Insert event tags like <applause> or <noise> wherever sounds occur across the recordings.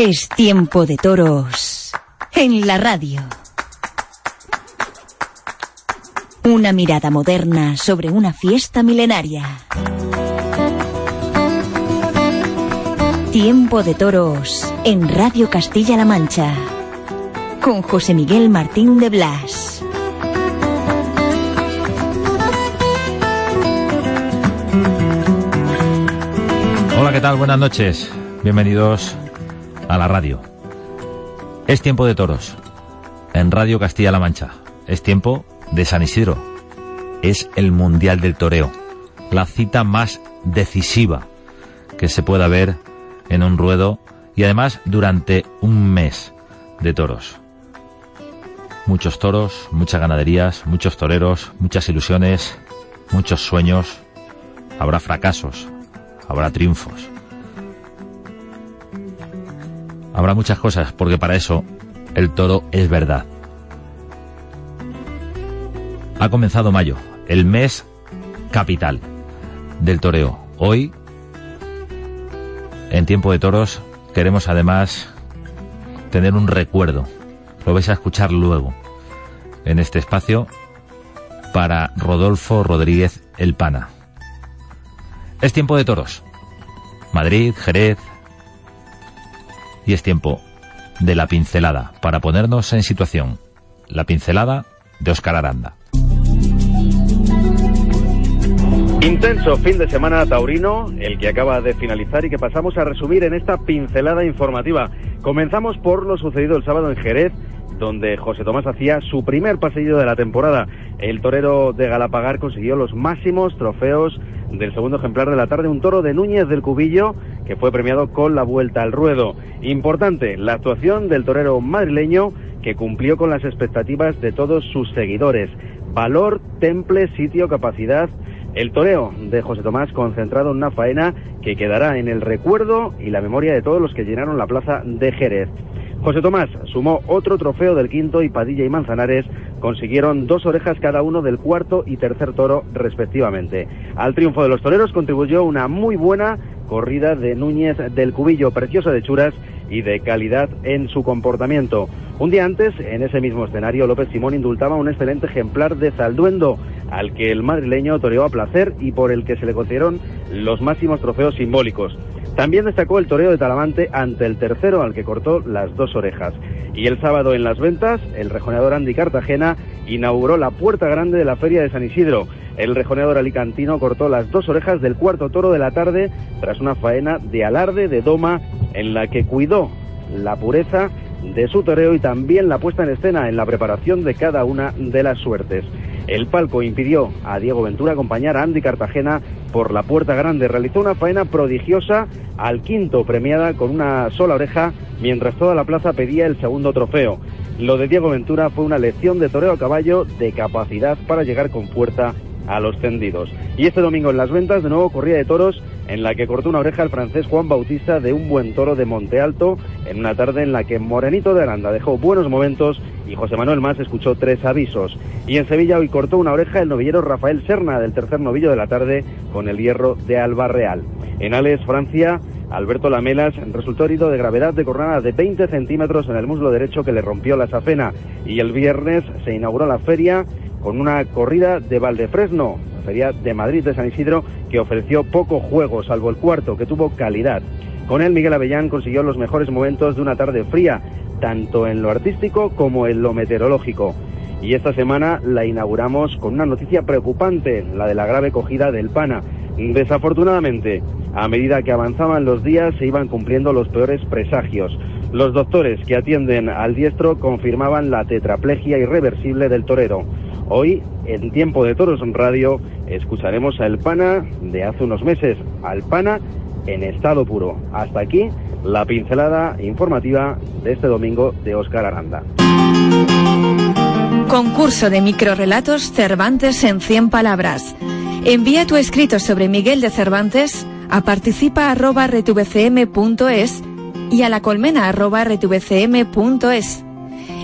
Es tiempo de toros en la radio. Una mirada moderna sobre una fiesta milenaria. Tiempo de toros en Radio Castilla-La Mancha. Con José Miguel Martín de Blas. Hola, ¿qué tal? Buenas noches. Bienvenidos a la radio. Es tiempo de toros. En Radio Castilla-La Mancha. Es tiempo de San Isidro. Es el Mundial del Toreo. La cita más decisiva que se pueda ver en un ruedo y además durante un mes de toros. Muchos toros, muchas ganaderías, muchos toreros, muchas ilusiones, muchos sueños. Habrá fracasos, habrá triunfos. Habrá muchas cosas, porque para eso el toro es verdad. Ha comenzado mayo, el mes capital del toreo. Hoy, en tiempo de toros, queremos además tener un recuerdo. Lo vais a escuchar luego en este espacio para Rodolfo Rodríguez El Pana. Es tiempo de toros. Madrid, Jerez. Y es tiempo de la pincelada para ponernos en situación. La pincelada de Oscar Aranda. Intenso fin de semana taurino, el que acaba de finalizar y que pasamos a resumir en esta pincelada informativa. Comenzamos por lo sucedido el sábado en Jerez, donde José Tomás hacía su primer paseillo de la temporada. El torero de Galapagar consiguió los máximos trofeos del segundo ejemplar de la tarde, un toro de Núñez del Cubillo que fue premiado con la vuelta al ruedo. Importante, la actuación del torero madrileño que cumplió con las expectativas de todos sus seguidores. Valor, temple, sitio, capacidad. El toreo de José Tomás concentrado en una faena que quedará en el recuerdo y la memoria de todos los que llenaron la plaza de Jerez. José Tomás sumó otro trofeo del quinto y Padilla y Manzanares consiguieron dos orejas cada uno del cuarto y tercer toro respectivamente. Al triunfo de los toreros contribuyó una muy buena corrida de Núñez del Cubillo, preciosa de churas y de calidad en su comportamiento. Un día antes, en ese mismo escenario, López Simón indultaba un excelente ejemplar de Zalduendo, al que el madrileño toreó a placer y por el que se le concedieron los máximos trofeos simbólicos. También destacó el toreo de Talamante ante el tercero al que cortó las dos orejas. Y el sábado en las ventas, el rejoneador Andy Cartagena inauguró la puerta grande de la feria de San Isidro. El rejoneador alicantino cortó las dos orejas del cuarto toro de la tarde tras una faena de alarde de doma en la que cuidó la pureza de su toreo y también la puesta en escena en la preparación de cada una de las suertes. El palco impidió a Diego Ventura acompañar a Andy Cartagena por la puerta grande. Realizó una faena prodigiosa al quinto premiada con una sola oreja, mientras toda la plaza pedía el segundo trofeo. Lo de Diego Ventura fue una lección de toreo a caballo de capacidad para llegar con fuerza a los tendidos. Y este domingo en las ventas de nuevo corría de toros en la que cortó una oreja el francés Juan Bautista de un buen toro de Monte Alto en una tarde en la que Morenito de Aranda dejó buenos momentos y José Manuel Más escuchó tres avisos. Y en Sevilla hoy cortó una oreja el novillero Rafael Serna del tercer novillo de la tarde con el hierro de Alba Real. En Ales, Francia, Alberto Lamelas resultó herido de gravedad de cornada de 20 centímetros en el muslo derecho que le rompió la safena. Y el viernes se inauguró la feria con una corrida de Valdefresno, la feria de Madrid de San Isidro, que ofreció poco juego, salvo el cuarto, que tuvo calidad. Con él, Miguel Avellán consiguió los mejores momentos de una tarde fría, tanto en lo artístico como en lo meteorológico. Y esta semana la inauguramos con una noticia preocupante, la de la grave cogida del pana. Desafortunadamente, a medida que avanzaban los días se iban cumpliendo los peores presagios. Los doctores que atienden al diestro confirmaban la tetraplegia irreversible del torero. Hoy, en Tiempo de Toros Radio, escucharemos a El Pana de hace unos meses, al Pana en estado puro. Hasta aquí la pincelada informativa de este domingo de Óscar Aranda. Concurso de microrelatos Cervantes en 100 palabras. Envía tu escrito sobre Miguel de Cervantes a participa.rtvcm.es y a la colmena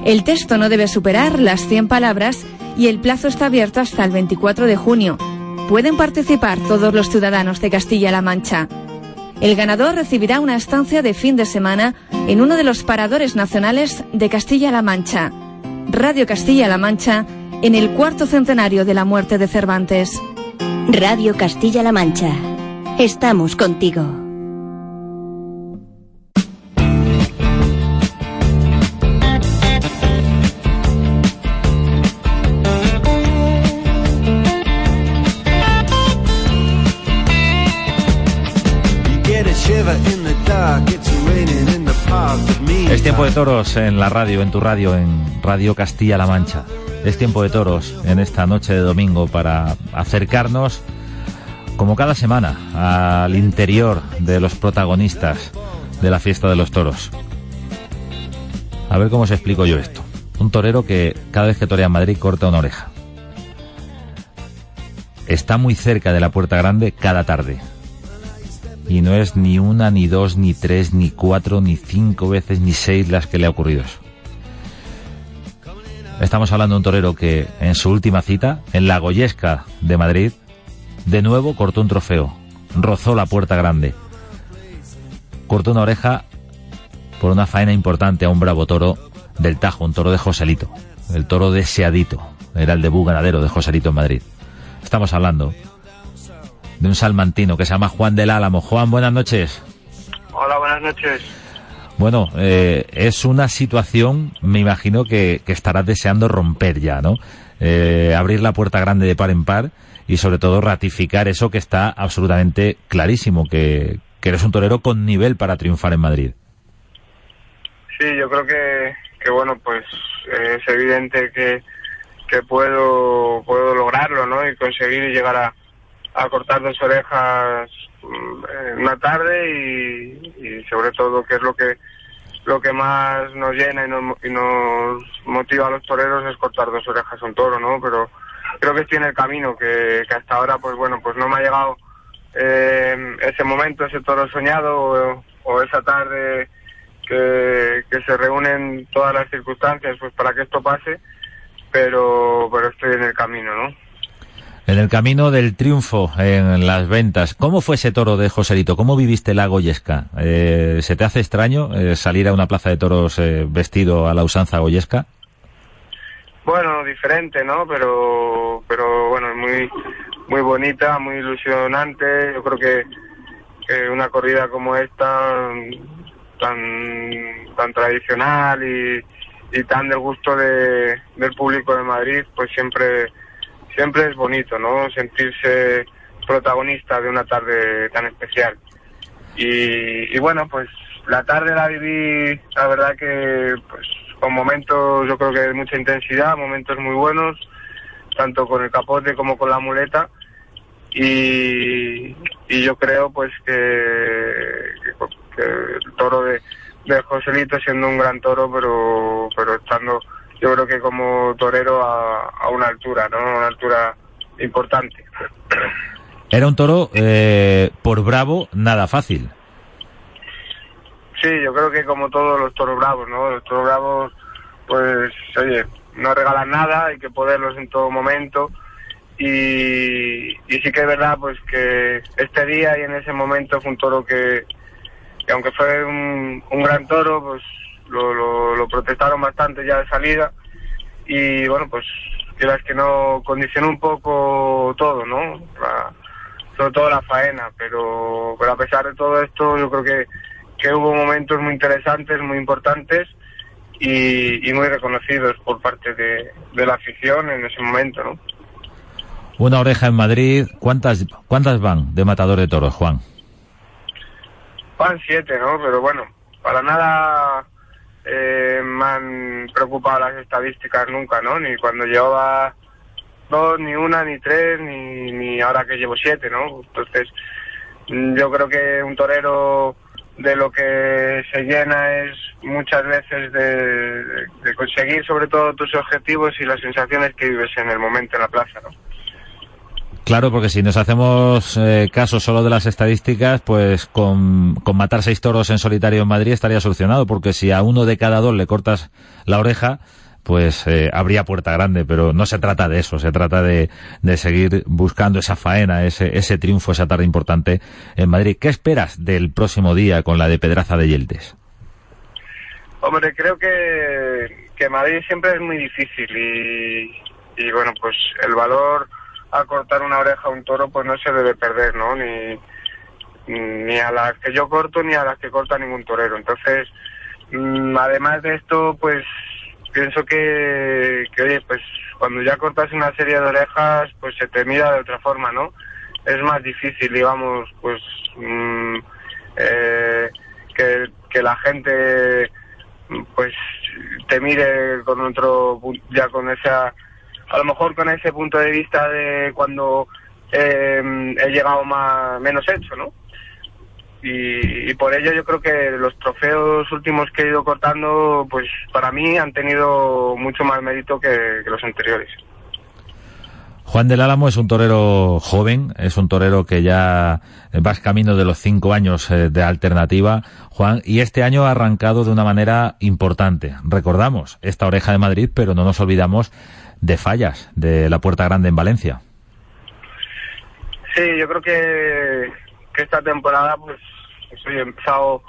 El texto no debe superar las 100 palabras y el plazo está abierto hasta el 24 de junio. Pueden participar todos los ciudadanos de Castilla-La Mancha. El ganador recibirá una estancia de fin de semana en uno de los paradores nacionales de Castilla-La Mancha. Radio Castilla-La Mancha en el cuarto centenario de la muerte de Cervantes. Radio Castilla-La Mancha. Estamos contigo. Toros en la radio, en tu radio, en Radio Castilla-La Mancha. Es tiempo de toros en esta noche de domingo para acercarnos, como cada semana, al interior de los protagonistas de la fiesta de los toros. A ver cómo os explico yo esto. Un torero que cada vez que torea en Madrid corta una oreja. Está muy cerca de la Puerta Grande cada tarde y no es ni una, ni dos, ni tres, ni cuatro, ni cinco veces, ni seis las que le ha ocurrido eso. Estamos hablando de un torero que en su última cita, en la Goyesca de Madrid, de nuevo cortó un trofeo, rozó la puerta grande, cortó una oreja por una faena importante a un bravo toro del Tajo, un toro de Joselito, el toro deseadito, era el debut ganadero de Joselito en Madrid. Estamos hablando de un salmantino que se llama Juan del Álamo. Juan, buenas noches. Hola, buenas noches. Bueno, eh, es una situación, me imagino que, estarás deseando romper ya, ¿no? Eh, abrir la puerta grande de par en par y sobre todo ratificar eso que está absolutamente clarísimo, que, eres un torero con nivel para triunfar en Madrid. Sí, yo creo que, que bueno, pues eh, es evidente que, que puedo, puedo lograrlo, ¿no? Y conseguir llegar a, a cortar dos orejas mm, en una tarde y, sobre todo que es lo que lo que más nos llena y nos, y nos motiva a los toreros es cortar dos orejas a un toro, ¿no? Pero creo que estoy en el camino, que, hasta ahora, pues bueno, pues no me ha llegado eh, ese momento, ese toro soñado o, esa tarde que, que, se reúnen todas las circunstancias pues para que esto pase, pero, pero estoy en el camino, ¿no? En el camino del triunfo en las ventas, ¿cómo fue ese toro de Joselito? ¿Cómo viviste la Goyesca? Eh, ¿Se te hace extraño eh, salir a una plaza de toros eh, vestido a la usanza goyesca? Bueno, diferente, ¿no? Pero, pero bueno, muy, muy bonita, muy ilusionante. Yo creo que, una corrida como esta, tan, tan tradicional y, y tan del gusto de, del público de Madrid, pues siempre siempre es bonito, ¿no? Sentirse protagonista de una tarde tan especial. Y, bueno, pues la tarde la viví, la verdad que pues con momentos yo creo que de mucha intensidad, momentos muy buenos, tanto con el capote como con la muleta. Y, yo creo pues que, el toro de, de Joselito siendo un gran toro, pero, pero estando yo creo que como torero a, una altura, ¿no? Una altura importante. Era un toro eh, por bravo, nada fácil. Sí, yo creo que como todos los toros bravos, ¿no? Los toros bravos, pues, oye, no regalan nada, hay que poderlos en todo momento. Y, y sí que es verdad, pues, que este día y en ese momento fue un toro que, que aunque fue un, un gran toro, pues lo, lo, protestaron bastante ya de salida y bueno, pues quieras que no condicionó un poco todo, ¿no? sobre todo la faena, pero, pero a pesar de todo esto yo creo que, que hubo momentos muy interesantes, muy importantes y, y muy reconocidos por parte de, de, la afición en ese momento, ¿no? Una oreja en Madrid, ¿cuántas, cuántas van de matador de toros, Juan? Van siete, ¿no? Pero bueno, para nada eh, me han preocupado las estadísticas nunca, ¿no? Ni cuando llevaba dos, ni una, ni tres, ni, ni ahora que llevo siete, ¿no? Entonces, yo creo que un torero de lo que se llena es muchas veces de conseguir sobre todo tus objetivos y las sensaciones que vives en el momento en la plaza, ¿no? Claro, porque si nos hacemos eh, caso solo de las estadísticas, pues con, con, matar seis toros en solitario en Madrid estaría solucionado, porque si a uno de cada dos le cortas la oreja, pues eh, habría puerta grande, pero no se trata de eso, se trata de, de seguir buscando esa faena, ese, ese triunfo, esa tarde importante en Madrid. ¿Qué esperas del próximo día con la de Pedraza de Yeltes? Hombre, creo que, que Madrid siempre es muy difícil y, y bueno, pues el valor a cortar una oreja a un toro, pues no se debe perder, ¿no? Ni, ni a las que yo corto ni a las que corta ningún torero. Entonces, mmm, además de esto, pues pienso que, oye, pues cuando ya cortas una serie de orejas, pues se te mira de otra forma, ¿no? Es más difícil, digamos, pues mmm, eh, que, que la gente pues te mire con otro ya con esa a lo mejor con ese punto de vista de cuando eh, he llegado más menos hecho, ¿no? Y, por ello yo creo que los trofeos últimos que he ido cortando, pues para mí han tenido mucho más mérito que, que los anteriores. Juan del Álamo es un torero joven, es un torero que ya vas camino de los cinco años eh, de alternativa, Juan, y este año ha arrancado de una manera importante. Recordamos esta oreja de Madrid, pero no nos olvidamos de fallas de la Puerta Grande en Valencia. Sí, yo creo que, que esta temporada pues, he empezado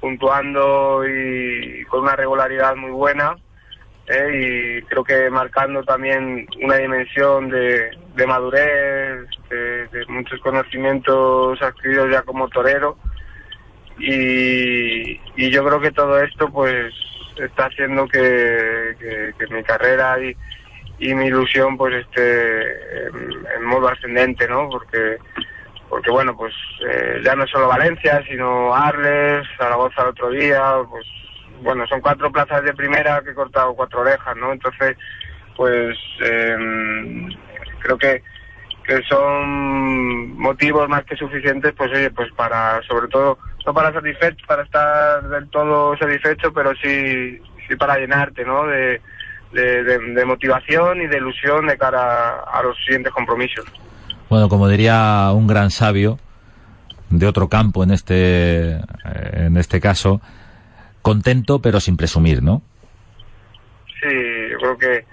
puntuando y con una regularidad muy buena eh, y creo que marcando también una dimensión de, de madurez, de, de, muchos conocimientos adquiridos ya como torero y, y yo creo que todo esto pues está haciendo que, que, que mi carrera y, y mi ilusión pues esté en, modo ascendente, ¿no? Porque porque bueno, pues eh, ya no solo Valencia, sino Arles, Zaragoza el otro día, pues bueno, son cuatro plazas de primera que he cortado cuatro orejas, ¿no? Entonces, pues eh, creo que que son motivos más que suficientes, pues oye, pues para, sobre todo, no para satisfecho, para estar del todo satisfecho, pero sí, sí para llenarte, ¿no? De, de, de, de, motivación y de ilusión de cara a, a, los siguientes compromisos. Bueno, como diría un gran sabio de otro campo en este, en este caso, contento pero sin presumir, ¿no? Sí, yo creo que,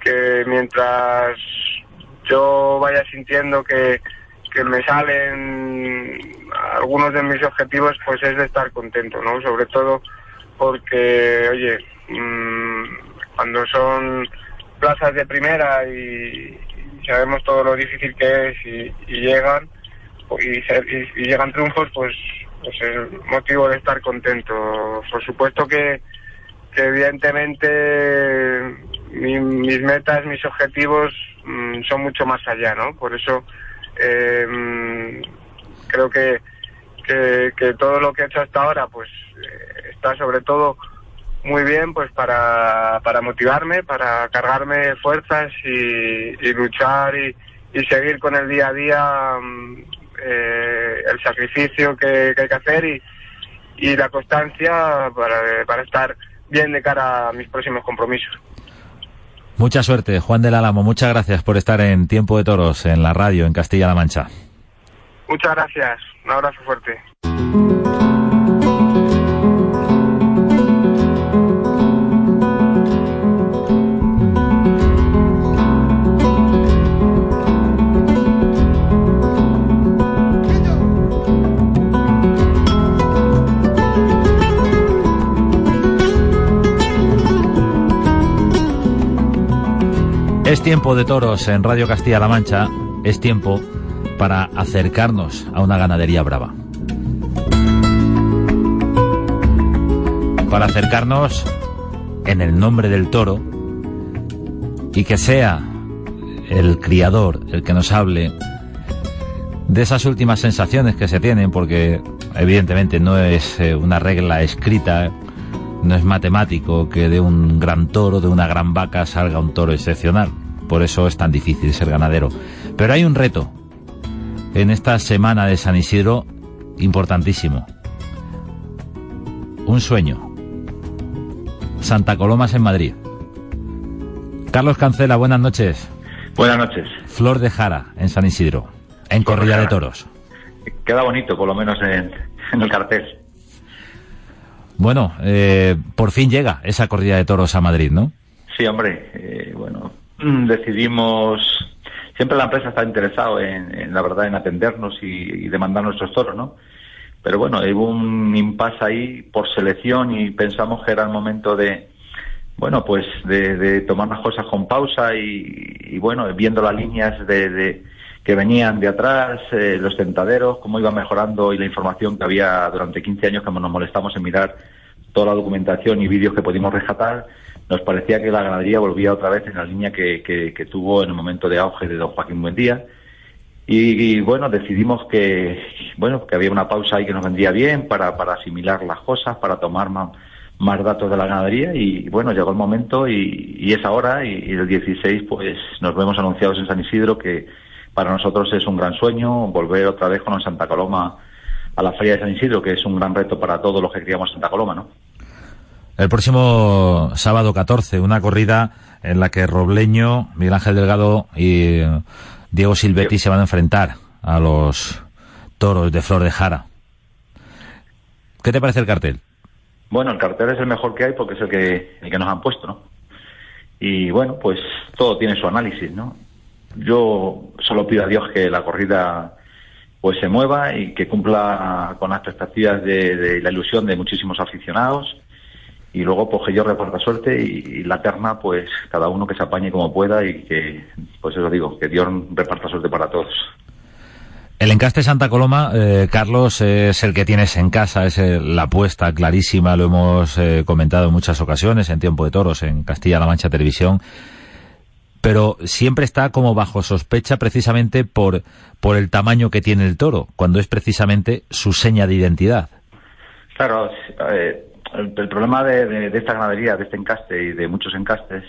que mientras yo vaya sintiendo que, que me salen algunos de mis objetivos, pues es de estar contento, ¿no? Sobre todo porque, oye, mmm, cuando son plazas de primera y, y, sabemos todo lo difícil que es y, y llegan y, se, y, llegan triunfos, pues, pues es motivo de estar contento. Por supuesto que, evidentemente mi, mis metas, mis objetivos mmm, son mucho más allá, ¿no? Por eso eh, creo que, que, todo lo que he hecho hasta ahora, pues eh, está sobre todo muy bien, pues para, para motivarme, para cargarme fuerzas y, luchar y, seguir con el día a día eh, el sacrificio que, que, hay que hacer y, y la constancia para, para estar bien de cara a mis próximos compromisos. Mucha suerte, Juan del Álamo. Muchas gracias por estar en Tiempo de Toros, en la radio, en Castilla-La Mancha. Muchas gracias. Un abrazo fuerte. Es tiempo de toros en Radio Castilla-La Mancha. Es tiempo para acercarnos a una ganadería brava. Para acercarnos en el nombre del toro y que sea el criador el que nos hable de esas últimas sensaciones que se tienen, porque evidentemente no es eh, una regla escrita, no es matemático que de un gran toro, de una gran vaca, salga un toro excepcional. Por eso es tan difícil ser ganadero. Pero hay un reto en esta semana de San Isidro importantísimo. Un sueño. Santa Colomas en Madrid. Carlos Cancela, buenas noches. Buenas noches. Flor de Jara en San Isidro, en Corrida de Toros. Queda bonito, por lo menos en, el cartel. Bueno, eh, por fin llega esa corrida de toros a Madrid, ¿no? Sí, hombre. Eh, bueno, decidimos. Siempre la empresa está interesado en, la verdad, en atendernos y, demandar nuestros toros, ¿no? Pero bueno, hubo un impasse ahí por selección y pensamos que era el momento de, bueno, pues de, tomar las cosas con pausa y, bueno, viendo las líneas de, que venían de atrás, eh, los tentaderos, cómo iba mejorando y la información que había durante 15 años que nos molestamos en mirar toda la documentación y vídeos que pudimos rescatar, nos parecía que la ganadería volvía otra vez en la línea que, que, tuvo en el momento de auge de don Joaquín Buendía. Y, y, bueno, decidimos que, bueno, que había una pausa ahí que nos vendría bien para, para asimilar las cosas, para tomar más, más datos de la ganadería y bueno, llegó el momento y, es ahora y, el 16 pues nos vemos anunciados en San Isidro que para nosotros es un gran sueño volver otra vez con Santa Coloma a la Feria de San Isidro, que es un gran reto para todos los que criamos Santa Coloma, ¿no? El próximo sábado 14, una corrida en la que Robleño, Miguel Ángel Delgado y Diego Silvetti se van a enfrentar a los toros de Flor de Jara. ¿Qué te parece el cartel? Bueno, el cartel es el mejor que hay porque es el que, el que nos han puesto, ¿no? Y bueno, pues todo tiene su análisis, ¿no? Yo solo pido a Dios que la corrida pues se mueva y que cumpla con las expectativas de, la ilusión de muchísimos aficionados y luego pues que yo reparta suerte y, la terna pues cada uno que se apañe como pueda y que pues eso digo que Dios reparta suerte para todos. El encaste Santa Coloma, eh, Carlos, es el que tienes en casa, es la apuesta clarísima, lo hemos eh, comentado en muchas ocasiones, en Tiempo de Toros, en Castilla-La Mancha Televisión, pero siempre está como bajo sospecha precisamente por, por el tamaño que tiene el toro, cuando es precisamente su seña de identidad. Claro, eh, el, problema de, esta ganadería, de este encaste y de muchos encastes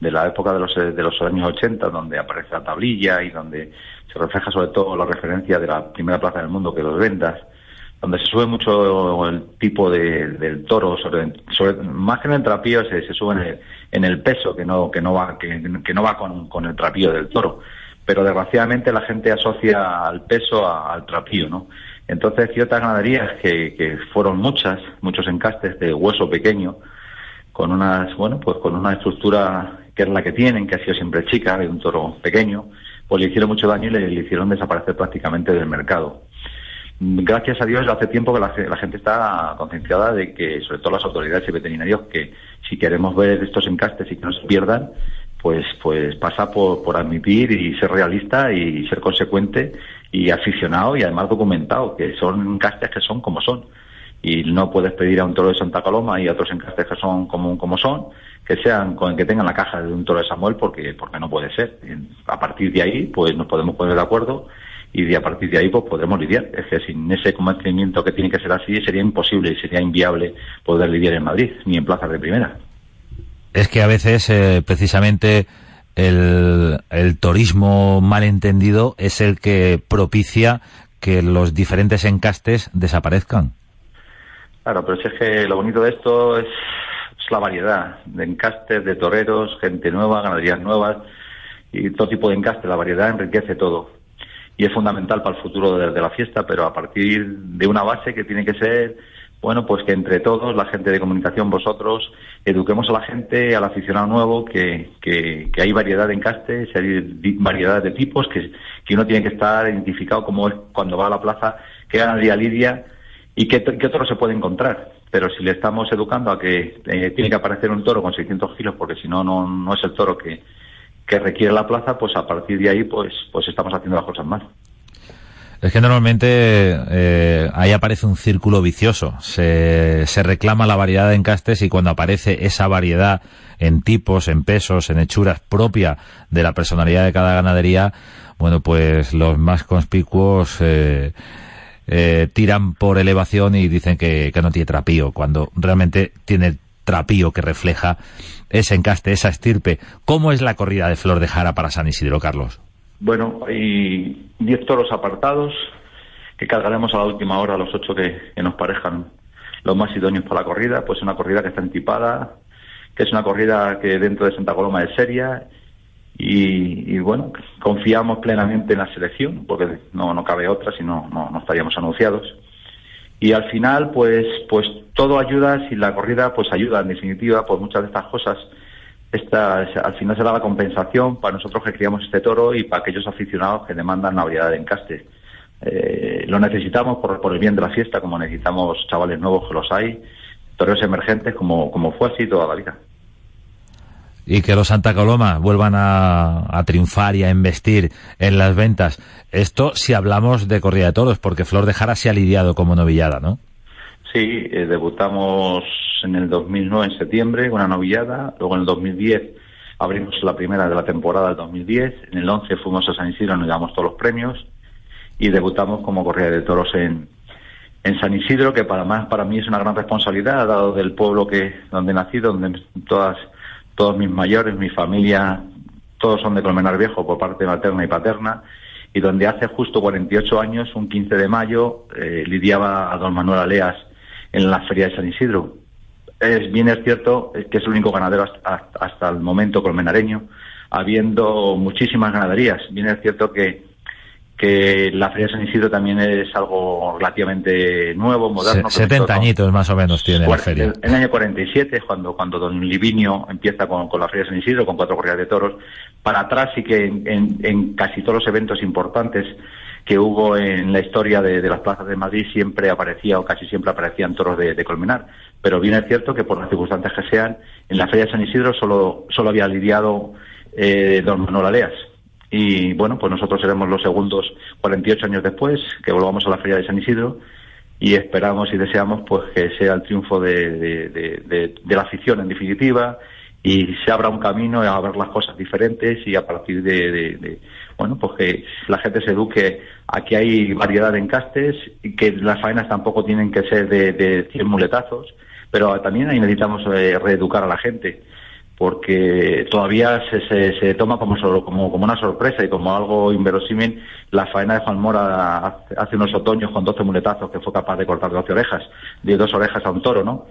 de la época de los, de los años 80, donde aparece la tablilla y donde se refleja sobre todo la referencia de la primera plaza del mundo que los ventas, donde se sube mucho el tipo de, del toro, sobre, más que en el trapío se, sube en el, peso que no, que no va, que, no va con, el trapío del toro. Pero desgraciadamente la gente asocia al peso al trapío, ¿no? Entonces ciertas ganaderías que, fueron muchas, muchos encastes de hueso pequeño, con unas, bueno, pues con una estructura que es la que tienen, que ha sido siempre chica, de un toro pequeño, pues le hicieron mucho daño y le, hicieron desaparecer prácticamente del mercado. Gracias a Dios, hace tiempo que la, gente está concienciada de que, sobre todo las autoridades y veterinarios, que si queremos ver estos encastes y que no se pierdan, pues, pues pasa por, por admitir y ser realista y ser consecuente y aficionado y además documentado, que son encastes que son como son. Y no puedes pedir a un toro de Santa Coloma y a otros encastes que son como, como son, que sean con que tengan la caja de un toro de Samuel porque porque no puede ser. A partir de ahí pues nos podemos poner de acuerdo y de a partir de ahí pues podremos lidiar. Es que sin ese convencimiento que tiene que ser así sería imposible y sería inviable poder lidiar en Madrid ni en plazas de primera. Es que a veces eh, precisamente el, el turismo malentendido es el que propicia que los diferentes encastes desaparezcan. Claro, pero es que lo bonito de esto es la variedad de encastes, de toreros, gente nueva, ganaderías nuevas y todo tipo de encaste. La variedad enriquece todo y es fundamental para el futuro de, la fiesta, pero a partir de una base que tiene que ser, bueno, pues que entre todos, la gente de comunicación, vosotros, eduquemos a la gente, al aficionado nuevo, que, que, hay variedad de encastes, hay variedad de tipos, que, que uno tiene que estar identificado como es cuando va a la plaza, qué ganadería lidia y qué, otro se puede encontrar pero si le estamos educando a que eh, tiene que aparecer un toro con 600 kilos porque si no, no es el toro que, que requiere la plaza, pues a partir de ahí pues, pues estamos haciendo las cosas mal. Es que normalmente eh, ahí aparece un círculo vicioso. Se, se reclama la variedad de encastes y cuando aparece esa variedad en tipos, en pesos, en hechuras propia de la personalidad de cada ganadería, bueno, pues los más conspicuos eh, eh, tiran por elevación y dicen que, no tiene trapío, cuando realmente tiene trapío que refleja ese encaste, esa estirpe. ¿Cómo es la corrida de Flor de Jara para San Isidro, Carlos? Bueno, hay 10 toros apartados que cargaremos a la última hora, los ocho que, nos parezcan los más idóneos para la corrida. Pues una corrida que está entipada, que es una corrida que dentro de Santa Coloma es seria y, bueno, confiamos plenamente en la selección, porque no, no cabe otra, si no, no, estaríamos anunciados. Y al final, pues, pues todo ayuda, si la corrida pues ayuda en definitiva, por muchas de estas cosas, esta, al final será la compensación para nosotros que criamos este toro y para aquellos aficionados que demandan una variedad de encaste. Eh, lo necesitamos por, por el bien de la fiesta, como necesitamos chavales nuevos que los hay, toros emergentes como, como fue así toda la vida y que los Santa Coloma vuelvan a, triunfar y a investir en las ventas. Esto si hablamos de corrida de toros, porque Flor de Jara se ha lidiado como novillada, ¿no? Sí, eh, debutamos en el 2009 en septiembre una novillada, luego en el 2010 abrimos la primera de la temporada del 2010, en el 11 fuimos a San Isidro, nos llevamos todos los premios y debutamos como corrida de toros en, en San Isidro, que para más para mí es una gran responsabilidad, dado del pueblo que donde nací, donde todas todos mis mayores, mi familia, todos son de Colmenar Viejo por parte materna y paterna, y donde hace justo 48 años, un 15 de mayo, eh, lidiaba a don Manuel Aleas en la Feria de San Isidro. Es, bien es cierto que es el único ganadero hasta, hasta el momento colmenareño, habiendo muchísimas ganaderías. Bien es cierto que que la Feria de San Isidro también es algo relativamente nuevo, moderno. 70 añitos más o menos tiene la feria. En el año 47 cuando, cuando don Livinio empieza con, la Feria de San Isidro, con cuatro corridas de toros. Para atrás sí que en, casi todos los eventos importantes que hubo en la historia de, las plazas de Madrid siempre aparecía o casi siempre aparecían toros de, Colmenar. Pero bien es cierto que por las circunstancias que sean, en la Feria de San Isidro solo, solo había lidiado eh, don Manuel Aleas y bueno, pues nosotros seremos los segundos 48 años después que volvamos a la Feria de San Isidro y esperamos y deseamos pues que sea el triunfo de, de, la afición en definitiva y se abra un camino a ver las cosas diferentes y a partir de, bueno pues que la gente se eduque a que hay variedad de encastes y que las faenas tampoco tienen que ser de, de 100 muletazos pero también ahí necesitamos eh, reeducar a la gente porque todavía se, se, toma como, como, como una sorpresa y como algo inverosímil la faena de Juan Mora hace unos otoños con 12 muletazos que fue capaz de cortar 12 orejas, de dos orejas a un toro, ¿no?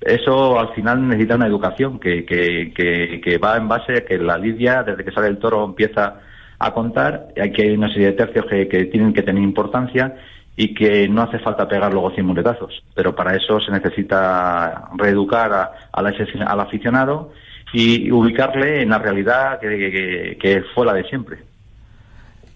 Eso al final necesita una educación que, que, que, va en base a que la lidia, desde que sale el toro, empieza a contar, aquí hay una serie de tercios que, que tienen que tener importancia y que no hace falta pegar luego 100 muletazos, pero para eso se necesita reeducar a, al aficionado y ubicarle en la realidad que, fue la de siempre.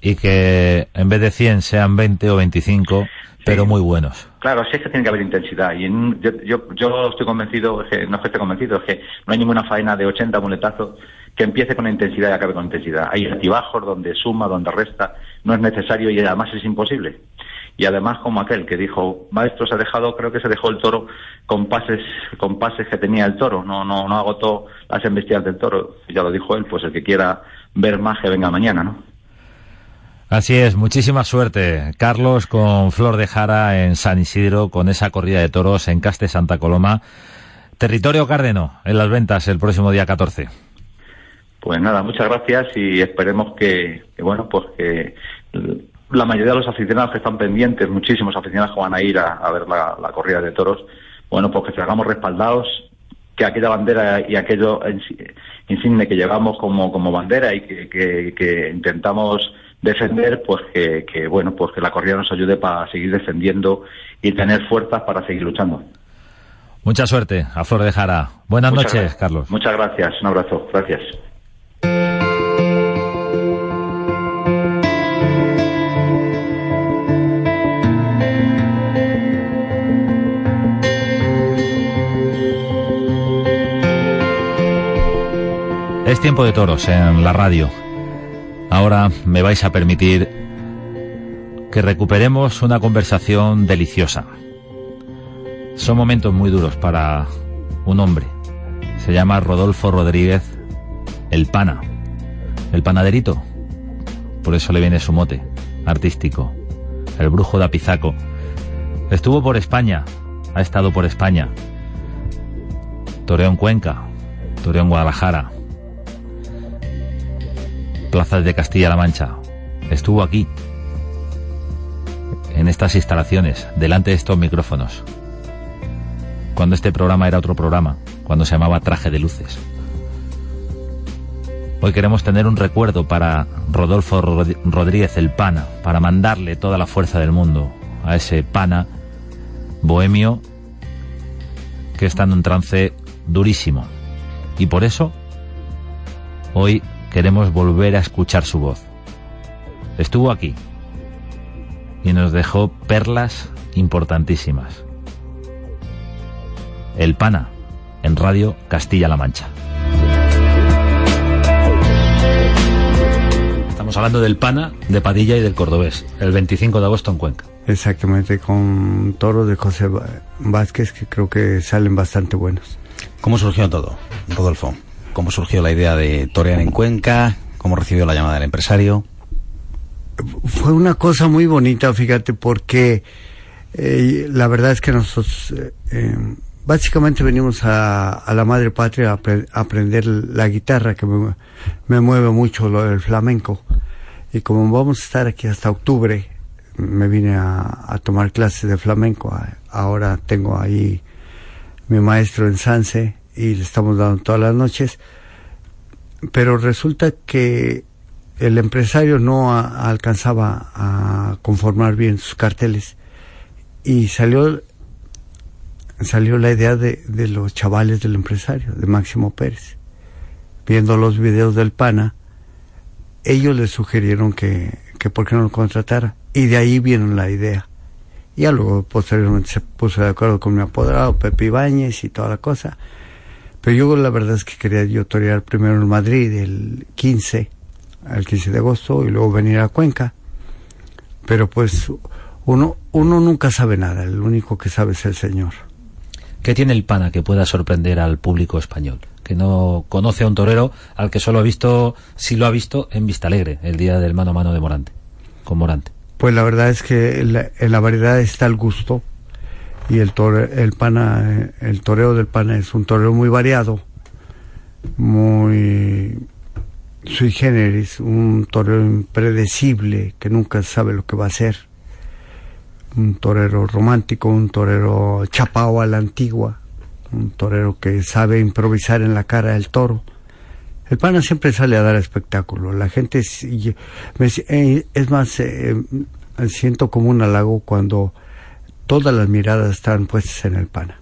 Y que en vez de 100 sean 20 o 25, pero muy buenos. Claro, así es que tiene que haber intensidad. Y yo, yo, estoy convencido, no es que esté convencido, es que no hay ninguna faena de 80 muletazos que empiece con intensidad y acabe con intensidad. Hay altibajos donde suma, donde resta, no es necesario y además es imposible y además como aquel que dijo maestro se ha dejado creo que se dejó el toro con pases con pases que tenía el toro no no no agotó las embestidas del toro ya lo dijo él pues el que quiera ver más que venga mañana no Así es, muchísima suerte, Carlos, con Flor de Jara en San Isidro, con esa corrida de toros en Caste Santa Coloma. Territorio Cárdeno, en las ventas el próximo día 14. Pues nada, muchas gracias y esperemos que, bueno, pues que la mayoría de los aficionados que están pendientes, muchísimos aficionados que van a ir a, ver la, corrida de toros, bueno, pues que se hagamos respaldados, que aquella bandera y aquello insigne que llevamos como, como bandera y que, intentamos defender, pues que, bueno, pues que la corrida nos ayude para seguir defendiendo y tener fuerzas para seguir luchando. Mucha suerte a Flor de Jara. Buenas noches, Carlos. Muchas gracias. Un abrazo. Gracias. Es tiempo de toros en la radio. Ahora me vais a permitir que recuperemos una conversación deliciosa. Son momentos muy duros para un hombre. Se llama Rodolfo Rodríguez el Pana. El panaderito. Por eso le viene su mote artístico. El brujo de Apizaco. Estuvo por España. Ha estado por España. toreó en Cuenca, toreó en Guadalajara, plazas de Castilla-La Mancha. Estuvo aquí, en estas instalaciones, delante de estos micrófonos, cuando este programa era otro programa, cuando se llamaba Traje de Luces. Hoy queremos tener un recuerdo para Rodolfo Rodríguez el Pana, para mandarle toda la fuerza del mundo a ese Pana bohemio que está en un trance durísimo. Y por eso, hoy queremos volver a escuchar su voz. Estuvo aquí y nos dejó perlas importantísimas. El Pana, en Radio Castilla-La Mancha. Estamos hablando del Pana, de Padilla y del Cordobés, el 25 de agosto en Cuenca. Exactamente, con toro de José Vázquez que creo que salen bastante buenos. ¿Cómo surgió todo, Rodolfo? ¿Cómo surgió la idea de torear en Cuenca? ¿Cómo recibió la llamada del empresario? Fue una cosa muy bonita, fíjate, porque eh, la verdad es que nosotros eh, em, básicamente venimos a, la madre patria a, aprender la guitarra, que me, me, mueve mucho lo del flamenco. Y como vamos a estar aquí hasta octubre, me vine a, tomar clases de flamenco. Ahora tengo ahí mi maestro en Sanse y le estamos dando todas las noches. Pero resulta que el empresario no alcanzaba a conformar bien sus carteles y salió salió la idea de, de los chavales del empresario, de Máximo Pérez. Viendo los videos del PANA, ellos le sugirieron que, que por qué no lo contratara. Y de ahí vino la idea. Y luego posteriormente se puso de acuerdo con mi apoderado, Pepe Ibáñez y toda la cosa. Pero yo la verdad es que quería yo torear primero en Madrid el 15, el 15 de agosto, y luego venir a Cuenca. Pero pues uno, uno nunca sabe nada, el único que sabe es el Señor. ¿Qué tiene el pana que pueda sorprender al público español? Que no conoce a un torero al que solo ha visto, si lo ha visto, en Vista Alegre, el día del mano a mano de Morante, con Morante. Pues la verdad es que en la, variedad está el gusto y el el pana, el toreo del pana es un toreo muy variado, muy sui generis, un toreo impredecible que nunca sabe lo que va a hacer, un torero romántico, un torero chapao a la antigua, un torero que sabe improvisar en la cara del toro el pana siempre sale a dar espectáculo. La gente es, eh, es más, eh, siento como un halago cuando todas las miradas están puestas en el pana.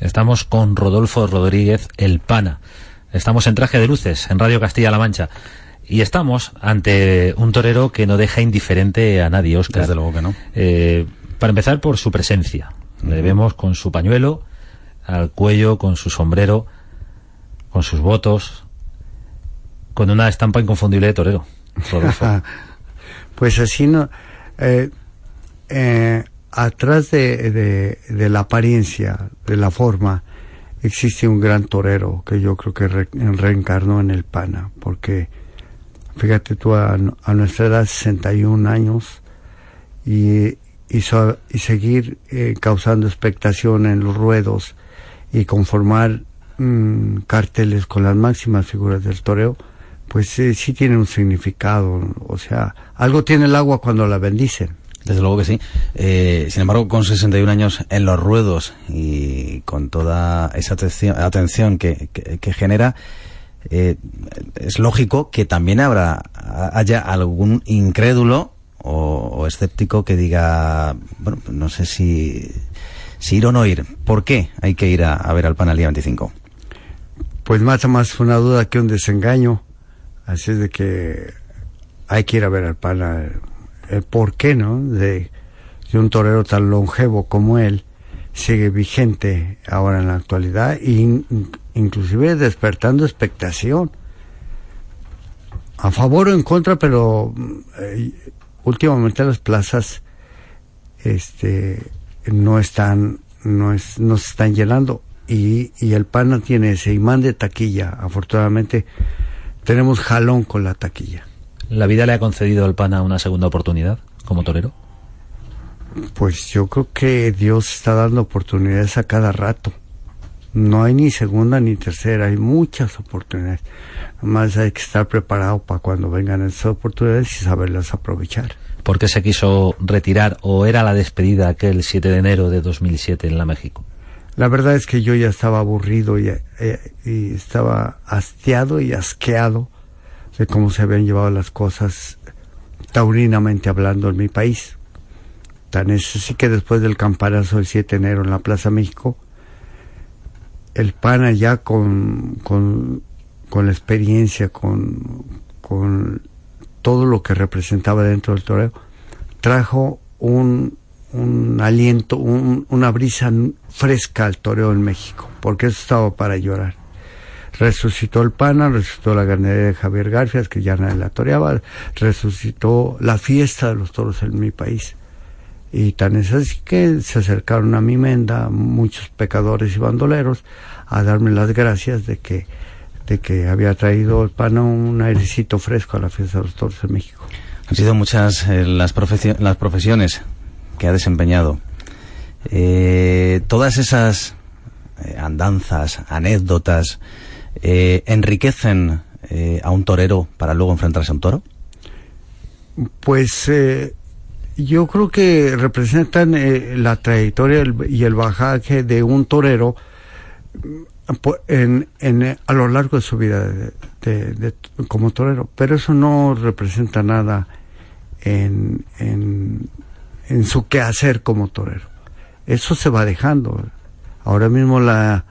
Estamos con Rodolfo Rodríguez, el pana. Estamos en traje de luces, en Radio Castilla-La Mancha. Y estamos ante un torero que no deja indiferente a nadie, Oscar. Desde luego que no. Eh, para empezar por su presencia. Le vemos con su pañuelo al cuello, con su sombrero, con sus votos, con una estampa inconfundible de torero. <laughs> pues así no. Eh, eh, atrás de, la apariencia, de la forma, existe un gran torero que yo creo que reencarnó en el pana, porque fíjate tú a, nuestra edad, 61 años, y, y, seguir eh, causando expectación en los ruedos y conformar mm, carteles con las máximas figuras del toreo, pues sí tiene un significado. O sea, algo tiene el agua cuando la bendicen. Desde luego que sí. Eh, sin embargo, con 61 años en los ruedos y con toda esa atención, que, genera, eh, es lógico que también habrá haya algún incrédulo o, escéptico que diga, bueno, no sé si, ir o no ir. ¿Por qué hay que ir a, ver al panel día 25? Pues más más una duda que un desengaño Así de que hay que ir a ver al pana el por qué, ¿no? De, un torero tan longevo como él sigue vigente ahora en la actualidad e inclusive despertando expectación a favor o en contra pero eh, últimamente las plazas este no están no es no se están llenando y, y el pana tiene ese imán de taquilla afortunadamente tenemos jalón con la taquilla. ¿La vida le ha concedido al PANA una segunda oportunidad como torero? Pues yo creo que Dios está dando oportunidades a cada rato. No hay ni segunda ni tercera, hay muchas oportunidades. Además hay que estar preparado para cuando vengan esas oportunidades y saberlas aprovechar. ¿Por qué se quiso retirar o era la despedida aquel 7 de enero de 2007 en la México? La verdad es que yo ya estaba aburrido y, eh, y estaba hastiado y asqueado de cómo se habían llevado las cosas taurinamente hablando en mi país. Tan es así que después del campanazo del 7 de enero en la Plaza México, el PAN ya con, con, con la experiencia, con, con todo lo que representaba dentro del toreo, trajo un, un aliento, un, una brisa fresca al toreo en México, porque eso estaba para llorar. Resucitó el PANA, resucitó la ganadería de Javier Garfias, que ya nadie la toreaba, resucitó la fiesta de los toros en mi país. Y tan es así que se acercaron a mi menda muchos pecadores y bandoleros a darme las gracias de que, de que había traído el PANA un airecito fresco a la fiesta de los toros en México. Han sido muchas eh, las, las profesiones que ha desempeñado. Eh, todas esas eh, andanzas, anécdotas, eh, enriquecen eh, a un torero para luego enfrentarse a un toro? Pues eh, yo creo que representan la trayectoria y el bajaje de un torero mm, a lo largo de su vida como torero, pero eso no representa nada en, en, en su quehacer como torero. Eso se va dejando. Ahora mismo la,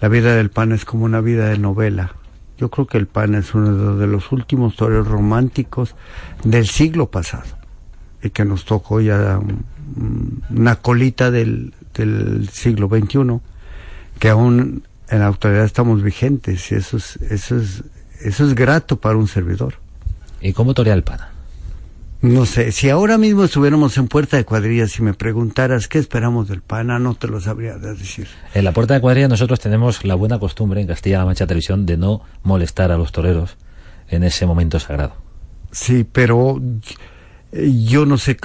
la vida del PAN es como una vida de novela. Yo creo que el PAN es uno de los últimos toreros románticos del siglo pasado y que nos tocó ya una colita del, del siglo XXI que aún en la actualidad estamos vigentes y eso es, eso es, eso es grato para un servidor. ¿Y cómo torea el PAN? No sé, si ahora mismo estuviéramos en Puerta de Cuadrillas y me preguntaras qué esperamos del PANA, no te lo sabría decir. En la Puerta de Cuadrillas nosotros tenemos la buena costumbre en Castilla-La Mancha Televisión de no molestar a los toreros en ese momento sagrado. Sí, pero yo no sé,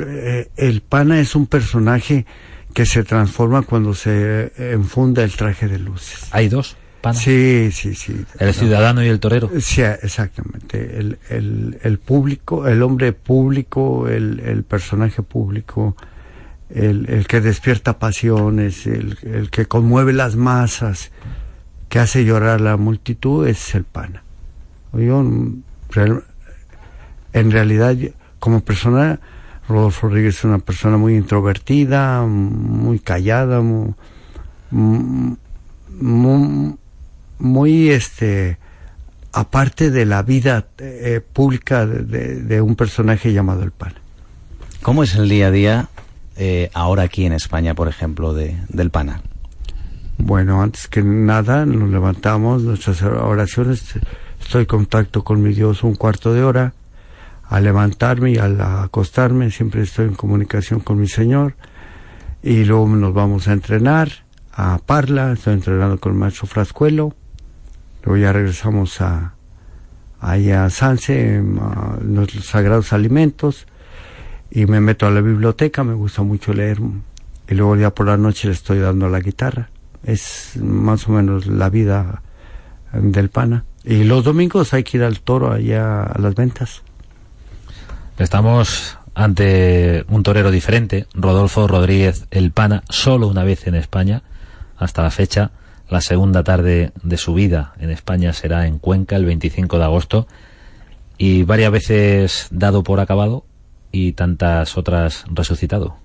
el PANA es un personaje que se transforma cuando se enfunda el traje de luces. ¿Hay dos? Pana? Sí, sí, sí. ¿El ciudadano y el torero? Sí, exactamente. El, el, el público, el hombre público, el, el personaje público, el, el, que despierta pasiones, el, el, que conmueve las masas, que hace llorar a la multitud, es el pana. Yo, en realidad, como persona, Rodolfo Rodríguez es una persona muy introvertida, muy callada, muy, muy, muy este aparte de la vida eh, pública de, de, de, un personaje llamado el PAN. ¿Cómo es el día a día eh, ahora aquí en España, por ejemplo, de, del PANA? Bueno, antes que nada nos levantamos, nuestras oraciones, estoy en contacto con mi Dios un cuarto de hora, al levantarme y al acostarme siempre estoy en comunicación con mi Señor y luego nos vamos a entrenar a Parla, estoy entrenando con el maestro Frascuelo, Luego ya regresamos a allá a Sanse, a nuestros sagrados alimentos, y me meto a la biblioteca, me gusta mucho leer, y luego ya por la noche le estoy dando la guitarra. Es más o menos la vida del pana. Y los domingos hay que ir al toro allá a las ventas. Estamos ante un torero diferente, Rodolfo Rodríguez el Pana, solo una vez en España, hasta la fecha la segunda tarde de su vida en España será en Cuenca el 25 de agosto y varias veces dado por acabado y tantas otras resucitado.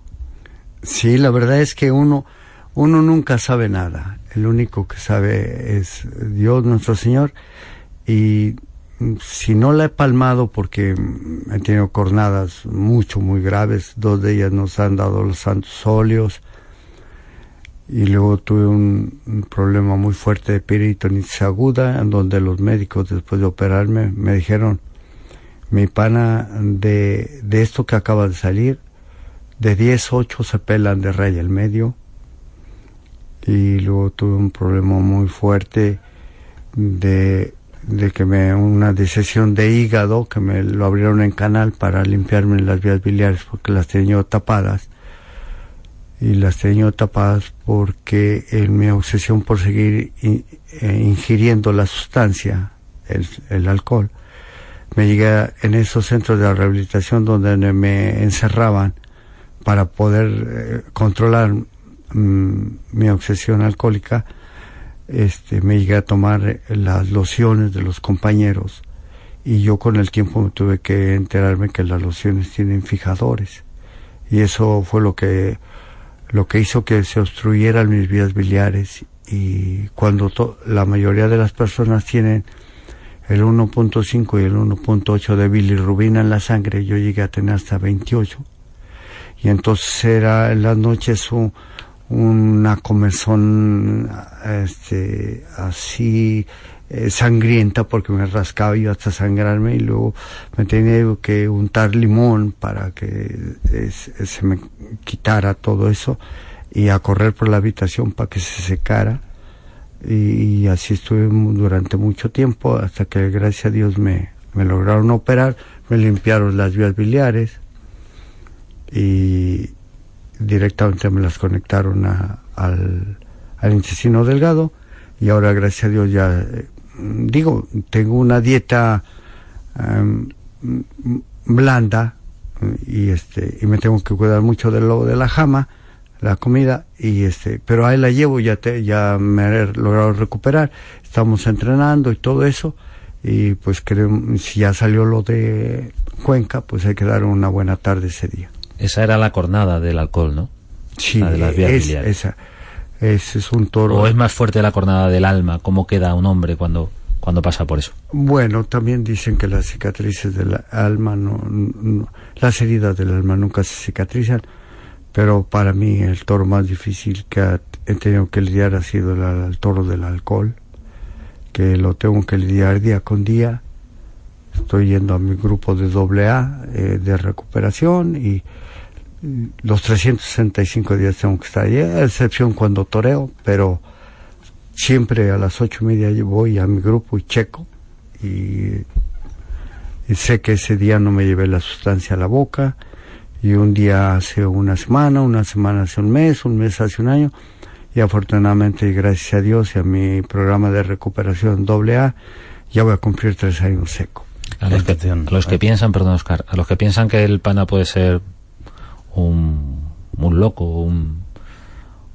Sí, la verdad es que uno uno nunca sabe nada. El único que sabe es Dios nuestro Señor y si no la he palmado porque he tenido cornadas mucho muy graves, dos de ellas nos han dado los santos óleos, y luego tuve un, problema muy fuerte de peritonitis aguda, en donde los médicos después de operarme me dijeron, mi pana, de, de esto que acaba de salir, de 10, 8 se pelan de raya el medio. Y luego tuve un problema muy fuerte de, de que me, una disección de hígado, que me lo abrieron en canal para limpiarme las vías biliares porque las tenía tapadas y las tenía tapadas porque en mi obsesión por seguir eh, ingiriendo la sustancia, el, alcohol, me llegué en esos centros de rehabilitación donde me encerraban para poder eh, controlar mm, mi obsesión alcohólica, este, me llegué a tomar las lociones de los compañeros. Y yo con el tiempo tuve que enterarme que las lociones tienen fijadores. Y eso fue lo que lo que hizo que se obstruyeran mis vías biliares y cuando la mayoría de las personas tienen el 1.5 y el 1.8 de bilirrubina en la sangre, yo llegué a tener hasta 28. Y entonces era en las noches un, una comezón este, así eh, sangrienta porque me rascaba yo hasta sangrarme y luego me tenía que untar limón para que se me quitara todo eso y a correr por la habitación para que se secara. Y, así estuve durante mucho tiempo hasta que gracias a Dios me, me lograron operar, me limpiaron las vías biliares y directamente me las conectaron al, al intestino delgado. Y ahora gracias a Dios ya eh, digo, tengo una dieta em, blanda y este y me tengo que cuidar mucho de lo de la jama, la comida y este, pero ahí la llevo ya te, ya me he logrado recuperar, estamos entrenando y todo eso y pues creo si ya salió lo de Cuenca, pues hay que dar una buena tarde ese día. Esa era la cornada del alcohol, ¿no? Sí, esa ese es un toro. ¿O es más fuerte la cornada del alma? ¿Cómo queda un hombre cuando, cuando pasa por eso? Bueno, también dicen que las cicatrices del alma, no, las heridas del alma nunca se cicatrizan, pero para mí el toro más difícil que he tenido que lidiar ha sido el, toro del alcohol, que lo tengo que lidiar día con día. Estoy yendo a mi grupo de doble A eh, de recuperación y los 365 días tengo que estar allí, a excepción cuando toreo, pero siempre a las ocho y media voy a mi grupo y checo y, sé que ese día no me llevé la sustancia a la boca y un día hace una semana, una semana hace un mes, un mes hace un año y afortunadamente y gracias a Dios y a mi programa de recuperación doble A ya voy a cumplir tres años seco. A los, que, a los que piensan, perdón Oscar, a los que piensan que el pana puede ser un, un loco, un,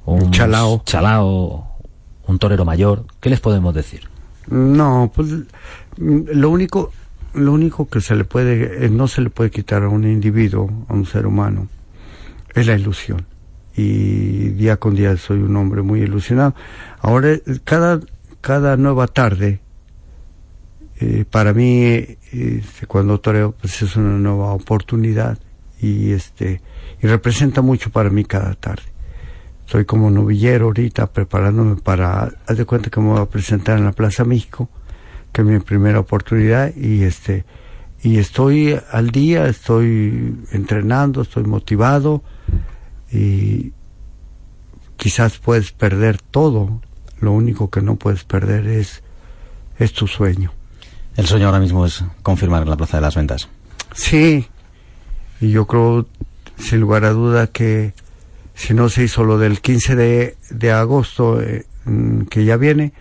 un chalao. chalao, un torero mayor, ¿qué les podemos decir? No, pues lo único, lo único que se le puede, eh, no se le puede quitar a un individuo, a un ser humano, es la ilusión. Y día con día soy un hombre muy ilusionado. Ahora, cada, cada nueva tarde, eh, para mí, eh, cuando toreo, pues es una nueva oportunidad. Y este, y representa mucho para mí cada tarde. Estoy como novillero ahorita preparándome para, haz de cuenta que me voy a presentar en la Plaza México, que es mi primera oportunidad y este, y estoy al día, estoy entrenando, estoy motivado y quizás puedes perder todo, lo único que no puedes perder es, es tu sueño. El sueño ahora mismo es confirmar en la Plaza de las Ventas. Sí, y yo creo sin lugar a duda que si no se hizo lo del 15 de, de agosto eh, mm, que ya viene,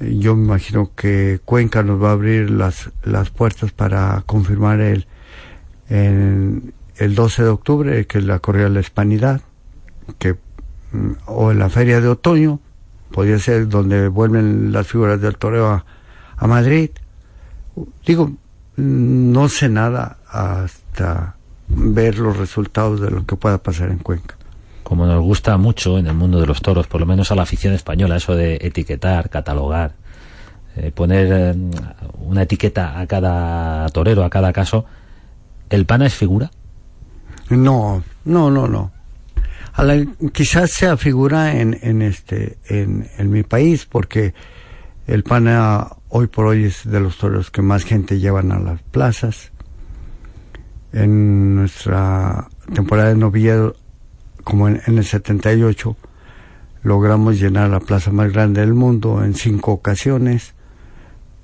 eh, yo me imagino que Cuenca nos va a abrir las, las puertas para confirmar el, el 12 de octubre, que es la Correa de la Hispanidad, que, mm, o en la Feria de Otoño, podría ser donde vuelven las figuras del toreo a, a Madrid. Digo, mm, no sé nada hasta ver los resultados de lo que pueda pasar en Cuenca. Como nos gusta mucho en el mundo de los toros, por lo menos a la afición española, eso de etiquetar, catalogar, eh, poner eh, una etiqueta a cada torero, a cada caso, ¿el pana es figura? No, no, no, no. quizás sea figura en, en este, en, en mi país, porque el pana hoy por hoy es de los toreros que más gente llevan a las plazas en nuestra temporada de noviembre, como en, el 78, logramos llenar la plaza más grande del mundo en cinco ocasiones,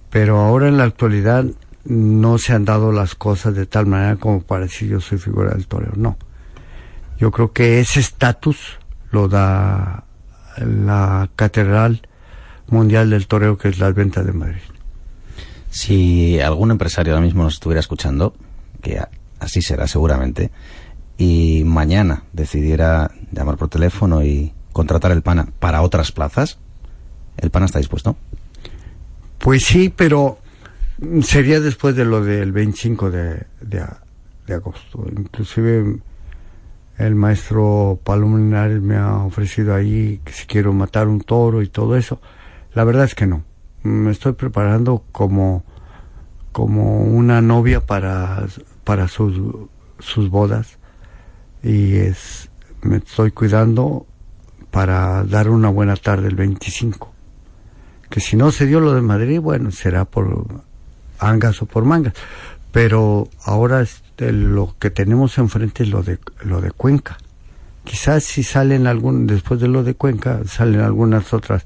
pero ahora en la actualidad no se han dado las cosas de tal manera como para decir yo soy figura del toreo, no. Yo creo que ese estatus lo da la Catedral Mundial del Toreo, que es la Venta de Madrid. Si algún empresario ahora mismo nos estuviera escuchando, que así será seguramente, y mañana decidiera llamar por teléfono y contratar el PANA para otras plazas, ¿el PANA está dispuesto? Pues sí, pero sería después de lo del 25 de, de, agosto. Inclusive el maestro Palomo me ha ofrecido ahí que si quiero matar un toro y todo eso. La verdad es que no. Me estoy preparando como, como una novia para, para sus, sus bodas y es, me estoy cuidando para dar una buena tarde el 25. Que si no se dio lo de Madrid, bueno, será por angas o por mangas. Pero ahora este, lo que tenemos enfrente es lo de, lo de Cuenca. Quizás si salen algún, después de lo de Cuenca, salen algunas otras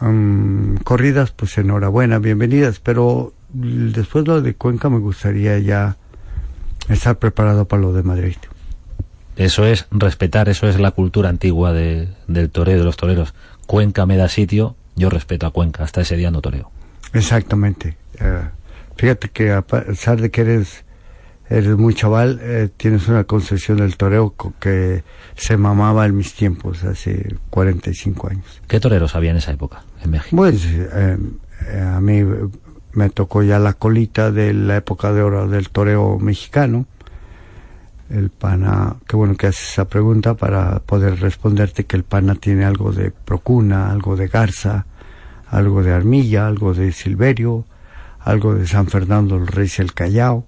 um, corridas, pues enhorabuena, bienvenidas. Pero después de lo de Cuenca me gustaría ya estar preparado para lo de Madrid. Eso es respetar, eso es la cultura antigua de, del toreo, de los toreros. Cuenca me da sitio, yo respeto a Cuenca, hasta ese día no toreo. Exactamente. Eh, fíjate que a pesar de que eres eres muy chaval, eh, tienes una concepción del toreo que se mamaba en mis tiempos, hace 45 años. ¿Qué toreros había en esa época en México? Pues eh, a mí me tocó ya la colita de la época de oro del toreo mexicano. El pana, qué bueno que haces esa pregunta para poder responderte que el pana tiene algo de procuna, algo de garza, algo de armilla, algo de silverio, algo de San Fernando el Rey el Callao,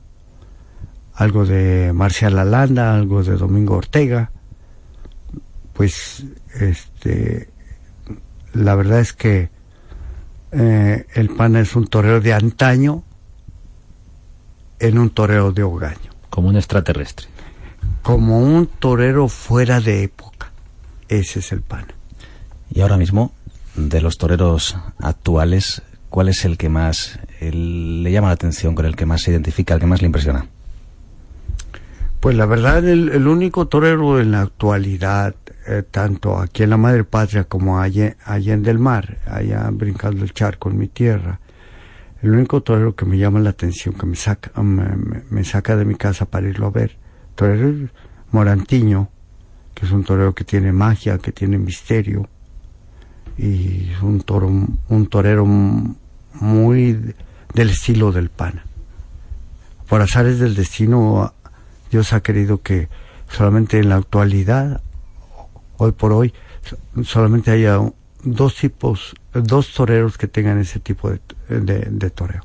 algo de Marcial Alanda, algo de Domingo Ortega. Pues este la verdad es que eh, el pana es un torero de antaño en un torero de hogaño. Como un extraterrestre. Como un torero fuera de época. Ese es el pana. Y ahora mismo, de los toreros actuales, ¿cuál es el que más le llama la atención, con el que más se identifica, el que más le impresiona? Pues la verdad, el, único torero en la actualidad, eh, tanto aquí en la Madre Patria como allá, allá en Del Mar, allá brincando el charco en mi tierra, el único torero que me llama la atención, que me saca, me, saca de mi casa para irlo a ver, torero Morantiño, que es un torero que tiene magia, que tiene misterio, y es un, toro, un torero muy del estilo del pana. Por azares del destino, Dios ha querido que solamente en la actualidad, hoy por hoy, solamente haya dos tipos, dos toreros que tengan ese tipo de, de, toreo.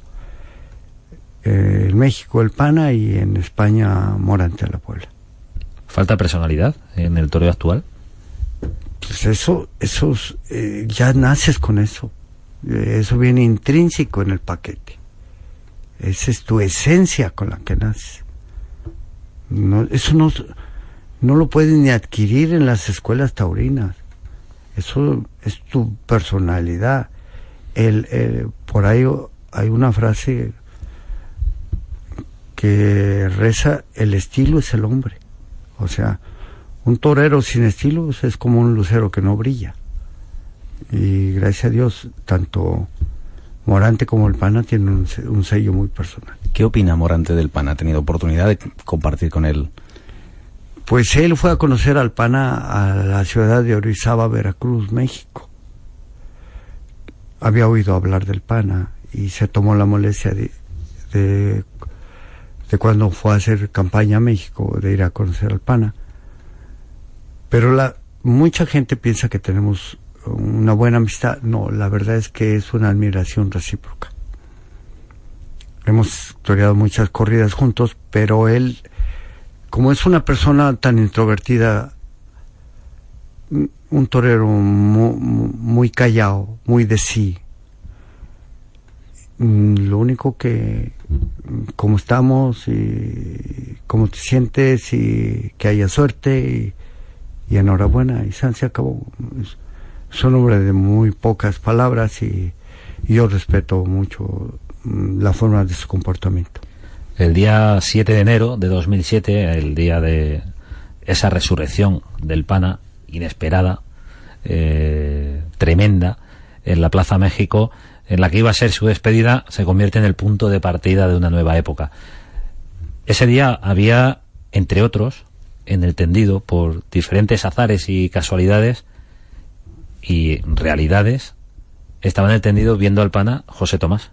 Eh, en México el pana y en España Morante a la Puebla. ¿Falta personalidad en el toreo actual? Pues eso, eso eh, ya naces con eso. Eh, eso viene intrínseco en el paquete. Esa es tu esencia con la que naces. No, eso no, no lo puedes ni adquirir en las escuelas taurinas. Eso es tu personalidad. El, por ahí hay una frase que reza, el estilo es el hombre. O sea, un torero sin estilo es como un lucero que no brilla y gracias a Dios tanto Morante como el PAN tienen un, sello muy personal. ¿Qué opina Morante del PAN? ¿Ha tenido oportunidad de compartir con él? Pues él fue a conocer al PANA a la ciudad de Orizaba, Veracruz, México. Había oído hablar del PANA y se tomó la molestia de, de, de cuando fue a hacer campaña a México, de ir a conocer al PANA. Pero la, mucha gente piensa que tenemos una buena amistad. No, la verdad es que es una admiración recíproca. Hemos toreado muchas corridas juntos, pero él, como es una persona tan introvertida, un torero muy, callado, muy de sí, mm, lo único que, como estamos y cómo te sientes y que haya suerte y, enhorabuena y se acabó son hombres de muy pocas palabras y, yo respeto mucho mm, la forma de su comportamiento. El día 7 de enero de 2007, el día de esa resurrección del pana inesperada, eh, tremenda, en la Plaza México, en la que iba a ser su despedida, se convierte en el punto de partida de una nueva época. Ese día había, entre otros, en el tendido, por diferentes azares y casualidades y realidades, estaba en el tendido viendo al pana José Tomás.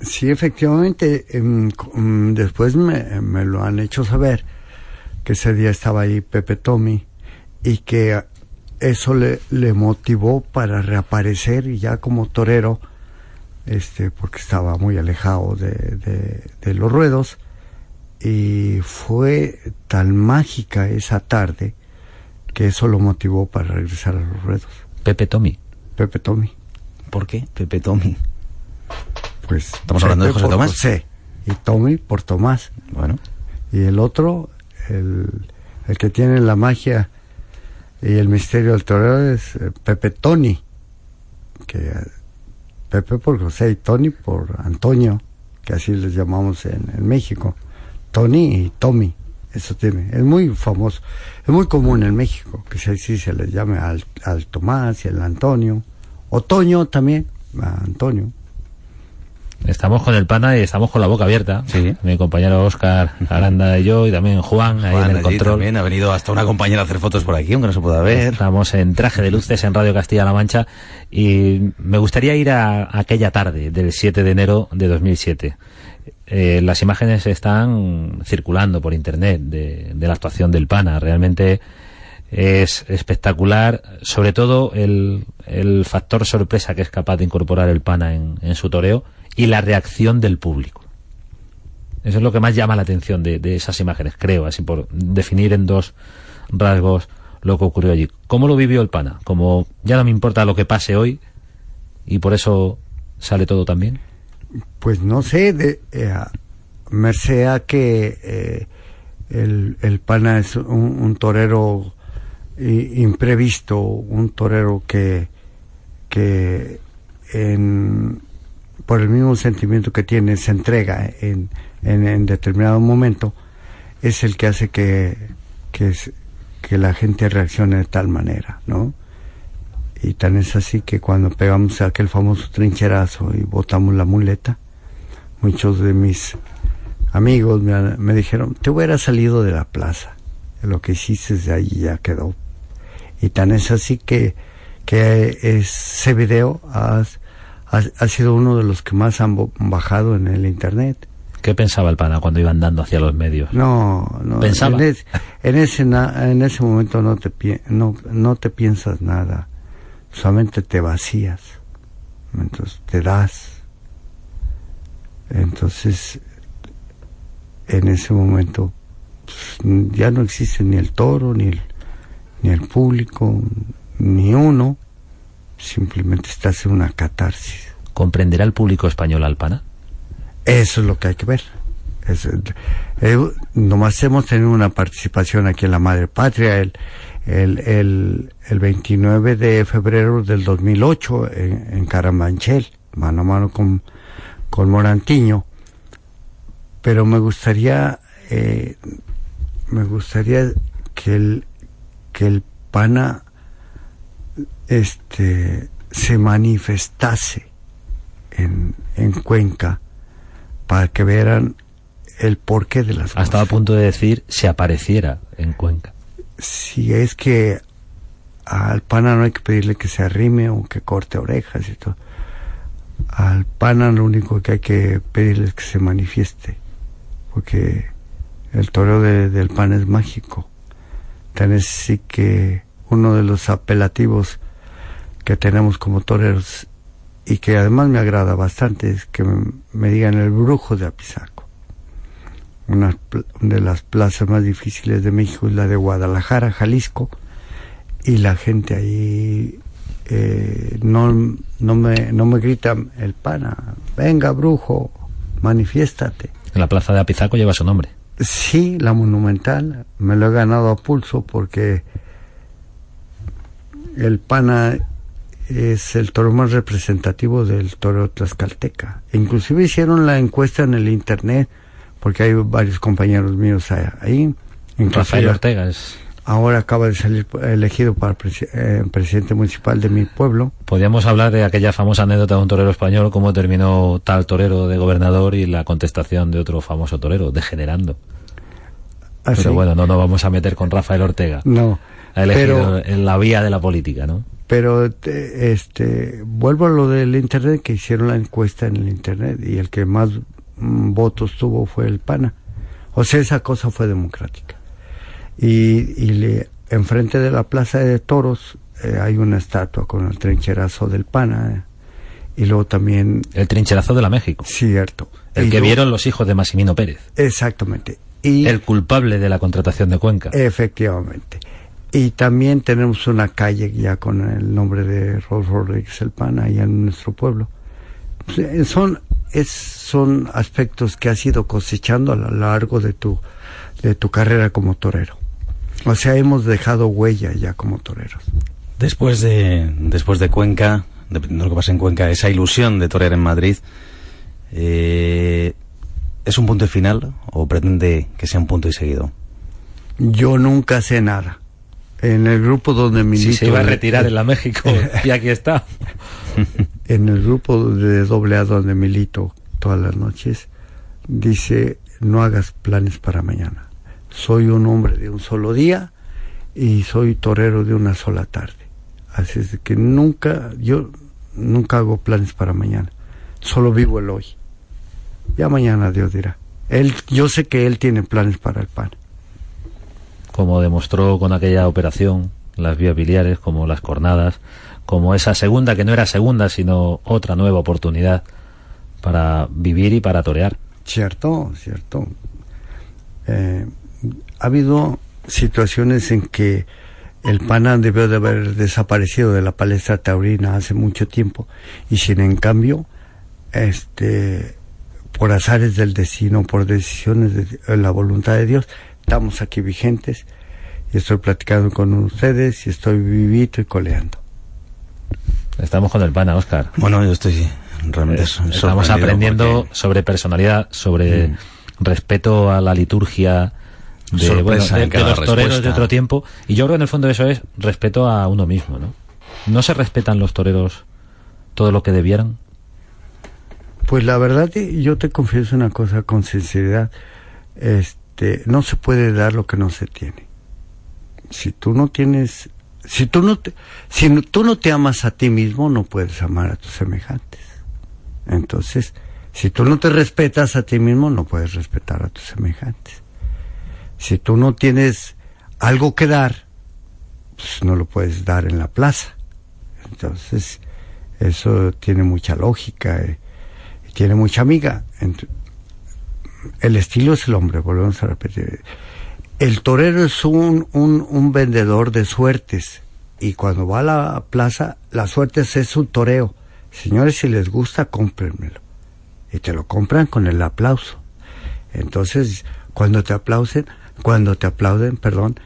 Sí, efectivamente, em, em, después me, me, lo han hecho saber que ese día estaba ahí Pepe Tommy y que eso le, le motivó para reaparecer ya como torero, este, porque estaba muy alejado de, de, de los ruedos y fue tan mágica esa tarde que eso lo motivó para regresar a los ruedos. Pepe Tommy. Pepe Tommy. ¿Por qué Pepe Tommy? Pues estamos hablando de José Tomás. José y Tommy por Tomás. Bueno. Y el otro, el, el que tiene la magia y el misterio del torero es eh, Pepe Tony. Que eh, Pepe por José y Tony por Antonio, que así les llamamos en, en México. Tony y Tommy. Eso tiene, es muy famoso, es muy común en México, que si así se les llame al, al Tomás y al Antonio, Otoño también, a Antonio. Estamos con el pana y estamos con la boca abierta. Sí. Mi compañero Oscar Aranda y yo, y también Juan, ahí en el control. también ha venido hasta una compañera a hacer fotos por aquí, aunque no se pueda ver. Estamos en traje de luces en Radio Castilla-La Mancha y me gustaría ir a, a aquella tarde del 7 de enero de 2007. Eh, las imágenes están circulando por internet de, de la actuación del pana. Realmente es espectacular, sobre todo el, el factor sorpresa que es capaz de incorporar el pana en, en su toreo y la reacción del público. Eso es lo que más llama la atención de, de, esas imágenes, creo, así por definir en dos rasgos lo que ocurrió allí. ¿Cómo lo vivió el pana? Como ya no me importa lo que pase hoy y por eso sale todo tan bien. Pues no sé, de, eh, merced a que eh, el, el, pana es un, un torero imprevisto, un torero que, que en, por el mismo sentimiento que tiene se entrega en, en, determinado momento, es el que hace que, que, la gente reaccione de tal manera, ¿no? Y tan es así que cuando pegamos aquel famoso trincherazo y botamos la muleta, muchos de mis amigos me, dijeron, te hubiera salido de la plaza, lo que hiciste de ahí ya quedó. Y tan es así que, que ese video ha, ha, ha sido uno de los que más han bajado en el internet. ¿Qué pensaba el pana cuando iba andando hacia los medios? No, no. ¿Pensaba? En, es, en ese, en ese momento no te, no, no te piensas nada. Solamente te vacías. Entonces te das. Entonces, en ese momento, pues, ya no existe ni el toro, ni el, ni el público, ni uno. Simplemente estás en una catarsis. ¿Comprenderá el público español al pana? Eso es lo que hay que ver. Es, eh, nomás hemos tenido una participación aquí en la Madre Patria el, el, el, el 29 de febrero del 2008 en, en Caramanchel, mano a mano con, con Morantiño. Pero me gustaría, eh, me gustaría que el, que el pana este, se manifestase en, en Cuenca para que vieran el porqué de las cosas. Estaba a punto de decir se apareciera en Cuenca. Si es que al pana no hay que pedirle que se arrime o que corte orejas y todo. Al pana lo único que hay que pedirle es que se manifieste, porque el toreo de, del pan es mágico. Tan es sí que uno de los apelativos que tenemos como toreros y que además me agrada bastante es que me, digan el brujo de Apizaco. Una de las plazas más difíciles de México es la de Guadalajara, Jalisco, y la gente ahí eh, no, no, me, no me grita el pana, venga brujo, manifiéstate. La plaza de Apizaco lleva su nombre. Sí, la monumental, me lo he ganado a pulso porque el pana es el toro más representativo del toro tlaxcalteca. Inclusive hicieron la encuesta en el internet, porque hay varios compañeros míos ahí, Rafael Ortega es ahora acaba de salir elegido para eh, presidente municipal de mi pueblo. Podríamos hablar de aquella famosa anécdota de un torero español, cómo terminó tal torero de gobernador y la contestación de otro famoso torero, degenerando. ¿Ah, pero bueno, no nos vamos a meter con Rafael Ortega. No. Ha elegido en la vía de la política, ¿no? Pero este vuelvo a lo del internet que hicieron la encuesta en el internet y el que más mm, votos tuvo fue el PANA. O sea, esa cosa fue democrática. Y, y le, enfrente de la plaza de toros eh, hay una estatua con el trincherazo del pana eh, y luego también el trincherazo de la México. Cierto. El que vieron los hijos de Massimino Pérez. Exactamente. Y el culpable de la contratación de Cuenca. Efectivamente y también tenemos una calle ya con el nombre de Rolf Rodríguez el pana allá en nuestro pueblo son es, son aspectos que has ido cosechando a lo largo de tu de tu carrera como torero o sea, hemos dejado huella ya como toreros. Después de, después de Cuenca, dependiendo de lo que pasa en Cuenca, esa ilusión de torear en Madrid, eh, ¿es un punto final o pretende que sea un punto y seguido? Yo nunca sé nada. En el grupo donde milito... Si se iba a retirar en la México <laughs> y aquí está. <laughs> en el grupo de doble A donde milito todas las noches, dice, no hagas planes para mañana soy un hombre de un solo día y soy torero de una sola tarde. Así es que nunca, yo nunca hago planes para mañana, solo vivo el hoy. Ya mañana Dios dirá. Él, yo sé que él tiene planes para el pan. Como demostró con aquella operación, las vías biliares, como las cornadas, como esa segunda que no era segunda, sino otra nueva oportunidad para vivir y para torear. Cierto, cierto. Eh, ha habido situaciones en que el PANA debió de haber desaparecido de la palestra taurina hace mucho tiempo y sin en cambio este por azares del destino por decisiones de la voluntad de Dios estamos aquí vigentes y estoy platicando con ustedes y estoy vivito y coleando estamos con el PANA Oscar bueno yo estoy realmente eh, estamos aprendiendo sobre personalidad sobre mm. respeto a la liturgia de, los toreros de otro tiempo. Y yo creo que en el fondo eso es respeto a uno mismo, ¿no? ¿No se respetan los toreros todo lo que debieran? Pues la verdad, yo te confieso una cosa con sinceridad. Este, no se puede dar lo que no se tiene. Si tú no tienes, si tú no te, si tú no te amas a ti mismo, no puedes amar a tus semejantes. Entonces, si tú no te respetas a ti mismo, no puedes respetar a tus semejantes. Si tú no tienes algo que dar, pues no lo puedes dar en la plaza. Entonces, eso tiene mucha lógica eh, y tiene mucha amiga. El estilo es el hombre, volvemos a repetir. El torero es un, un, un vendedor de suertes y cuando va a la plaza, la suerte es un toreo. Señores, si les gusta, cómprenmelo. Y te lo compran con el aplauso. Entonces, cuando te aplauden, cuando te aplauden, perdón,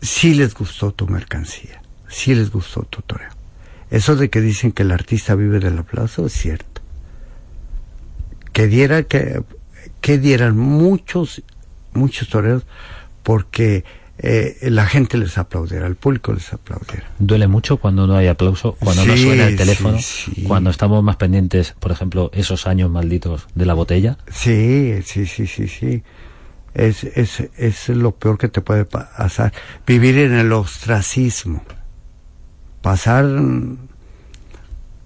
si les gustó tu mercancía, si les gustó tu toreo. Eso de que dicen que el artista vive del aplauso es cierto. Que diera que, que dieran muchos, muchos toreros porque eh, la gente les aplaudiera, el público les aplaudiera. Duele mucho cuando no hay aplauso, cuando no suena el teléfono, cuando estamos más pendientes, por ejemplo, esos años malditos de la botella. Sí, sí, sí, sí, sí es, es, es lo peor que te puede pasar. Vivir en el ostracismo. Pasar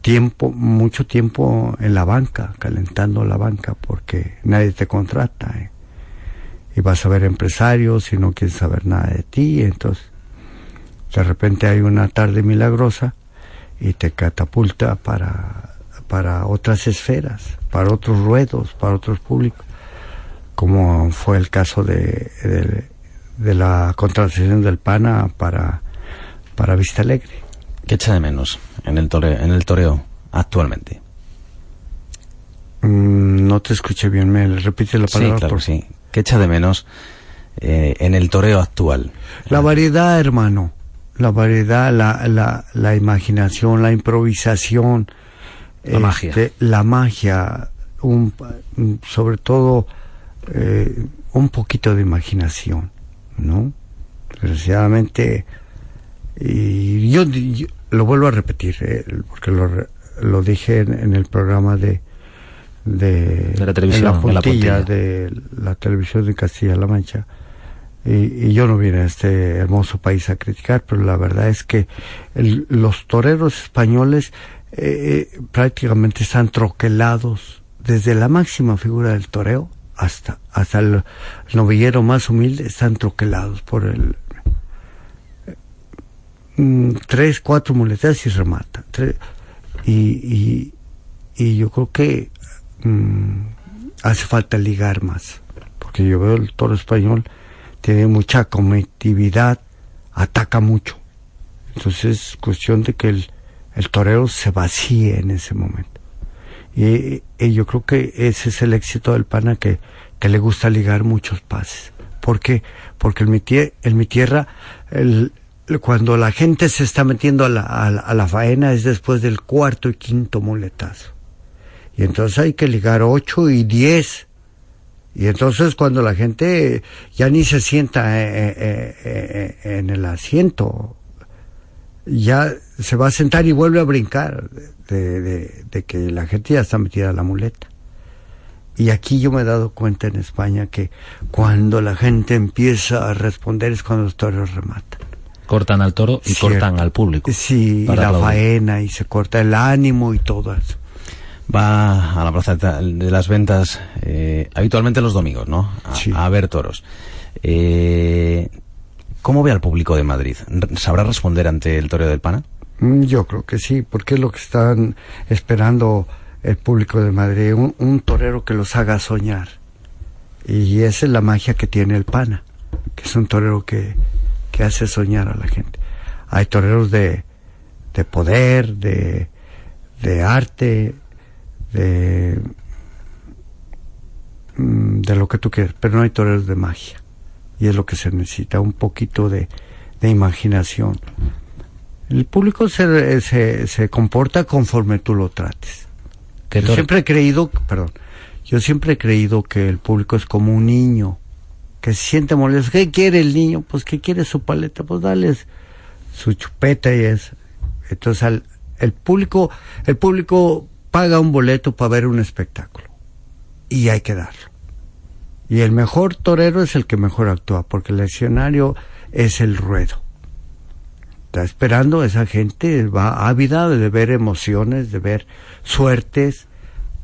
tiempo, mucho tiempo en la banca, calentando la banca, porque nadie te contrata. ¿eh? Y vas a ver empresarios y no quieren saber nada de ti. Entonces, de repente hay una tarde milagrosa y te catapulta para, para otras esferas, para otros ruedos, para otros públicos como fue el caso de, de, la contratación del PANA para, para Vista Alegre. ¿Qué echa de menos en el, toreo, en el toreo actualmente? Mm, no te escuché bien, me repite la palabra. Sí, claro, sí. ¿Qué echa de menos eh, en el toreo actual? La variedad, hermano. La variedad, la, la, la imaginación, la improvisación. La magia. Este, la magia. Un, sobre todo eh, un poquito de imaginación, ¿no? Desgraciadamente, y yo, yo lo vuelvo a repetir, eh, porque lo, lo dije en, en el programa de de, De la televisión, en la en la puntilla de la televisión de Castilla-La Mancha. Y, y yo no vine a este hermoso país a criticar, pero la verdad es que el- los toreros españoles eh, eh, prácticamente están troquelados desde la máxima figura del toreo hasta hasta el novillero más humilde están troquelados por el mm, tres cuatro muletas y remata y, y yo creo que mm, hace falta ligar más porque yo veo el toro español tiene mucha comitividad ataca mucho entonces es cuestión de que el, el torero se vacíe en ese momento y, y yo creo que ese es el éxito del pana que, que le gusta ligar muchos pases. ¿Por qué? Porque en mi, tierra, cuando la gente se está metiendo a la, a, la, faena es después del cuarto y quinto muletazo. Y entonces hay que ligar ocho y diez. Y entonces cuando la gente ya ni se sienta eh, eh, eh, en el asiento, ya se va a sentar y vuelve a brincar de, que la gente ya está metida a la muleta. Y aquí yo me he dado cuenta en España que cuando la gente empieza a responder es cuando los toreros rematan. Cortan al toro y Cierto. cortan al público. Sí, y la aplaudir. faena y se corta el ánimo y todo eso. Va a la plaza de las ventas eh, habitualmente los domingos, ¿no? A, Sí. a ver toros. Eh, ¿Cómo ve al público de Madrid? ¿Sabrá responder ante el toreo del Pana? Mm, Yo creo que sí, porque es lo que están esperando el público de Madrid, un, un torero que los haga soñar. Y esa es la magia que tiene el pana, que es un torero que, que hace soñar a la gente. Hay toreros de, de poder, de, de arte, de, mm, de lo que tú quieras, pero no hay toreros de magia. Y es lo que se necesita, un poquito de, de imaginación. El público se, se, se comporta conforme tú lo trates. ¿Qué Yo siempre he creído, perdón, yo siempre he creído que el público es como un niño, que se siente molesto. ¿Qué quiere el niño? Pues que quiere su paleta, pues dale su chupeta y eso. Entonces al, el público, el público paga un boleto para ver un espectáculo. Y hay que darlo. Y el mejor torero es el que mejor actúa, porque el escenario es el ruedo. Está esperando esa gente, va ávida de ver emociones, de ver suertes,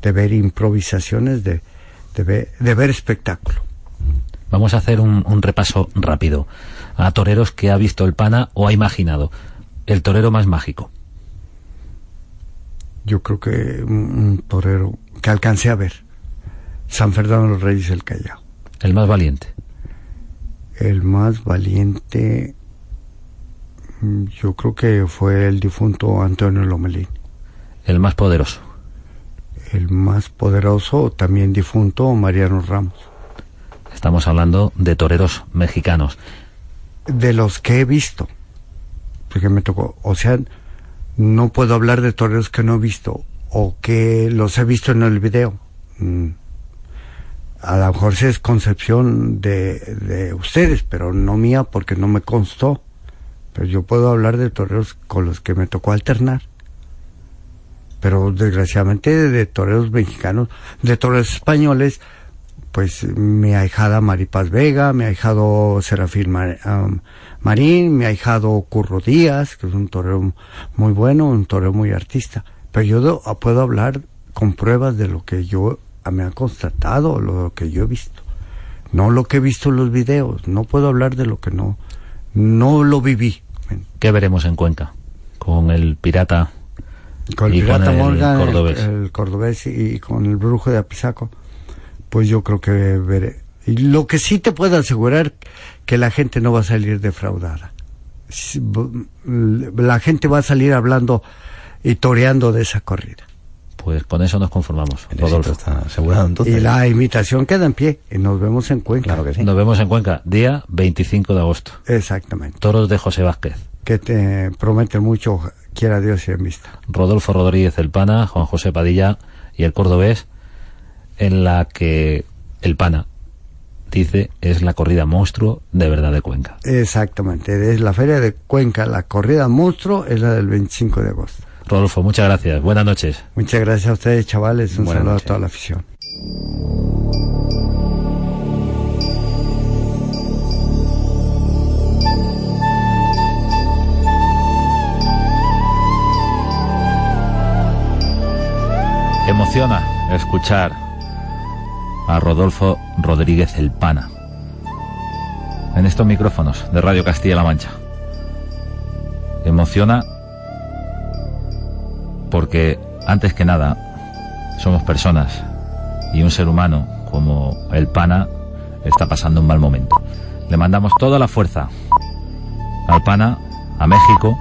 de ver improvisaciones, de, ver, de ver espectáculo. Vamos a hacer un, un repaso rápido a toreros que ha visto el pana o ha imaginado. El torero más mágico. Yo creo que un, torero que alcancé a ver, San Fernando de los Reyes del Callao. El más valiente. El más valiente, mm, yo creo que fue el difunto Antonio Lomelín. El más poderoso. El más poderoso, también difunto, Mariano Ramos. Estamos hablando de toreros mexicanos. De los que he visto, porque me tocó, o sea, no puedo hablar de toreros que no he visto o que los he visto en el video. Mm. A lo mejor es concepción de, de ustedes, pero no mía porque no me constó. Pero yo puedo hablar de toreros con los que me tocó alternar. Pero desgraciadamente de toreros mexicanos, de toreros españoles, pues mi ahijada Maripaz Vega, mi ahijado Serafín Mar- am, Marín, mi ahijado Curro Díaz, que es un torero muy bueno, un torero muy artista. Pero yo do- puedo hablar con pruebas de lo que yo me ha constatado, lo que yo he visto. No lo que he visto en los videos. No puedo hablar de lo que no, no lo viví. ¿Qué veremos en Cuenca? Con el pirata Con el Pirata con el Morgan, cordobés. El, cordobés y, y con el brujo de Apizaco, pues yo creo que veré. Y lo que sí te puedo asegurar que la gente no va a salir defraudada. La gente va a salir hablando y toreando de esa corrida. Pues con eso nos conformamos. El Rodolfo. está asegurado entonces. Y la imitación queda en pie y nos vemos en Cuenca. Claro que sí. Nos vemos en Cuenca, día 25 de agosto. Exactamente. Toros de José Vázquez. Que te promete mucho, quiera Dios y en vista. Rodolfo Rodríguez el Pana, Juan José Padilla y el Cordobés, en la que el Pana dice, es la corrida monstruo de verdad de Cuenca. Exactamente, es la feria de Cuenca, la corrida monstruo es la del 25 de agosto. Rodolfo, muchas gracias. Buenas noches. Muchas gracias a ustedes, chavales. Un saludo a toda la afición. Emociona escuchar a Rodolfo Rodríguez El Pana en estos micrófonos de Radio Castilla-La Mancha. Emociona porque antes que nada somos personas y un ser humano como el Pana está pasando un mal momento. Le mandamos toda la fuerza al Pana, a México,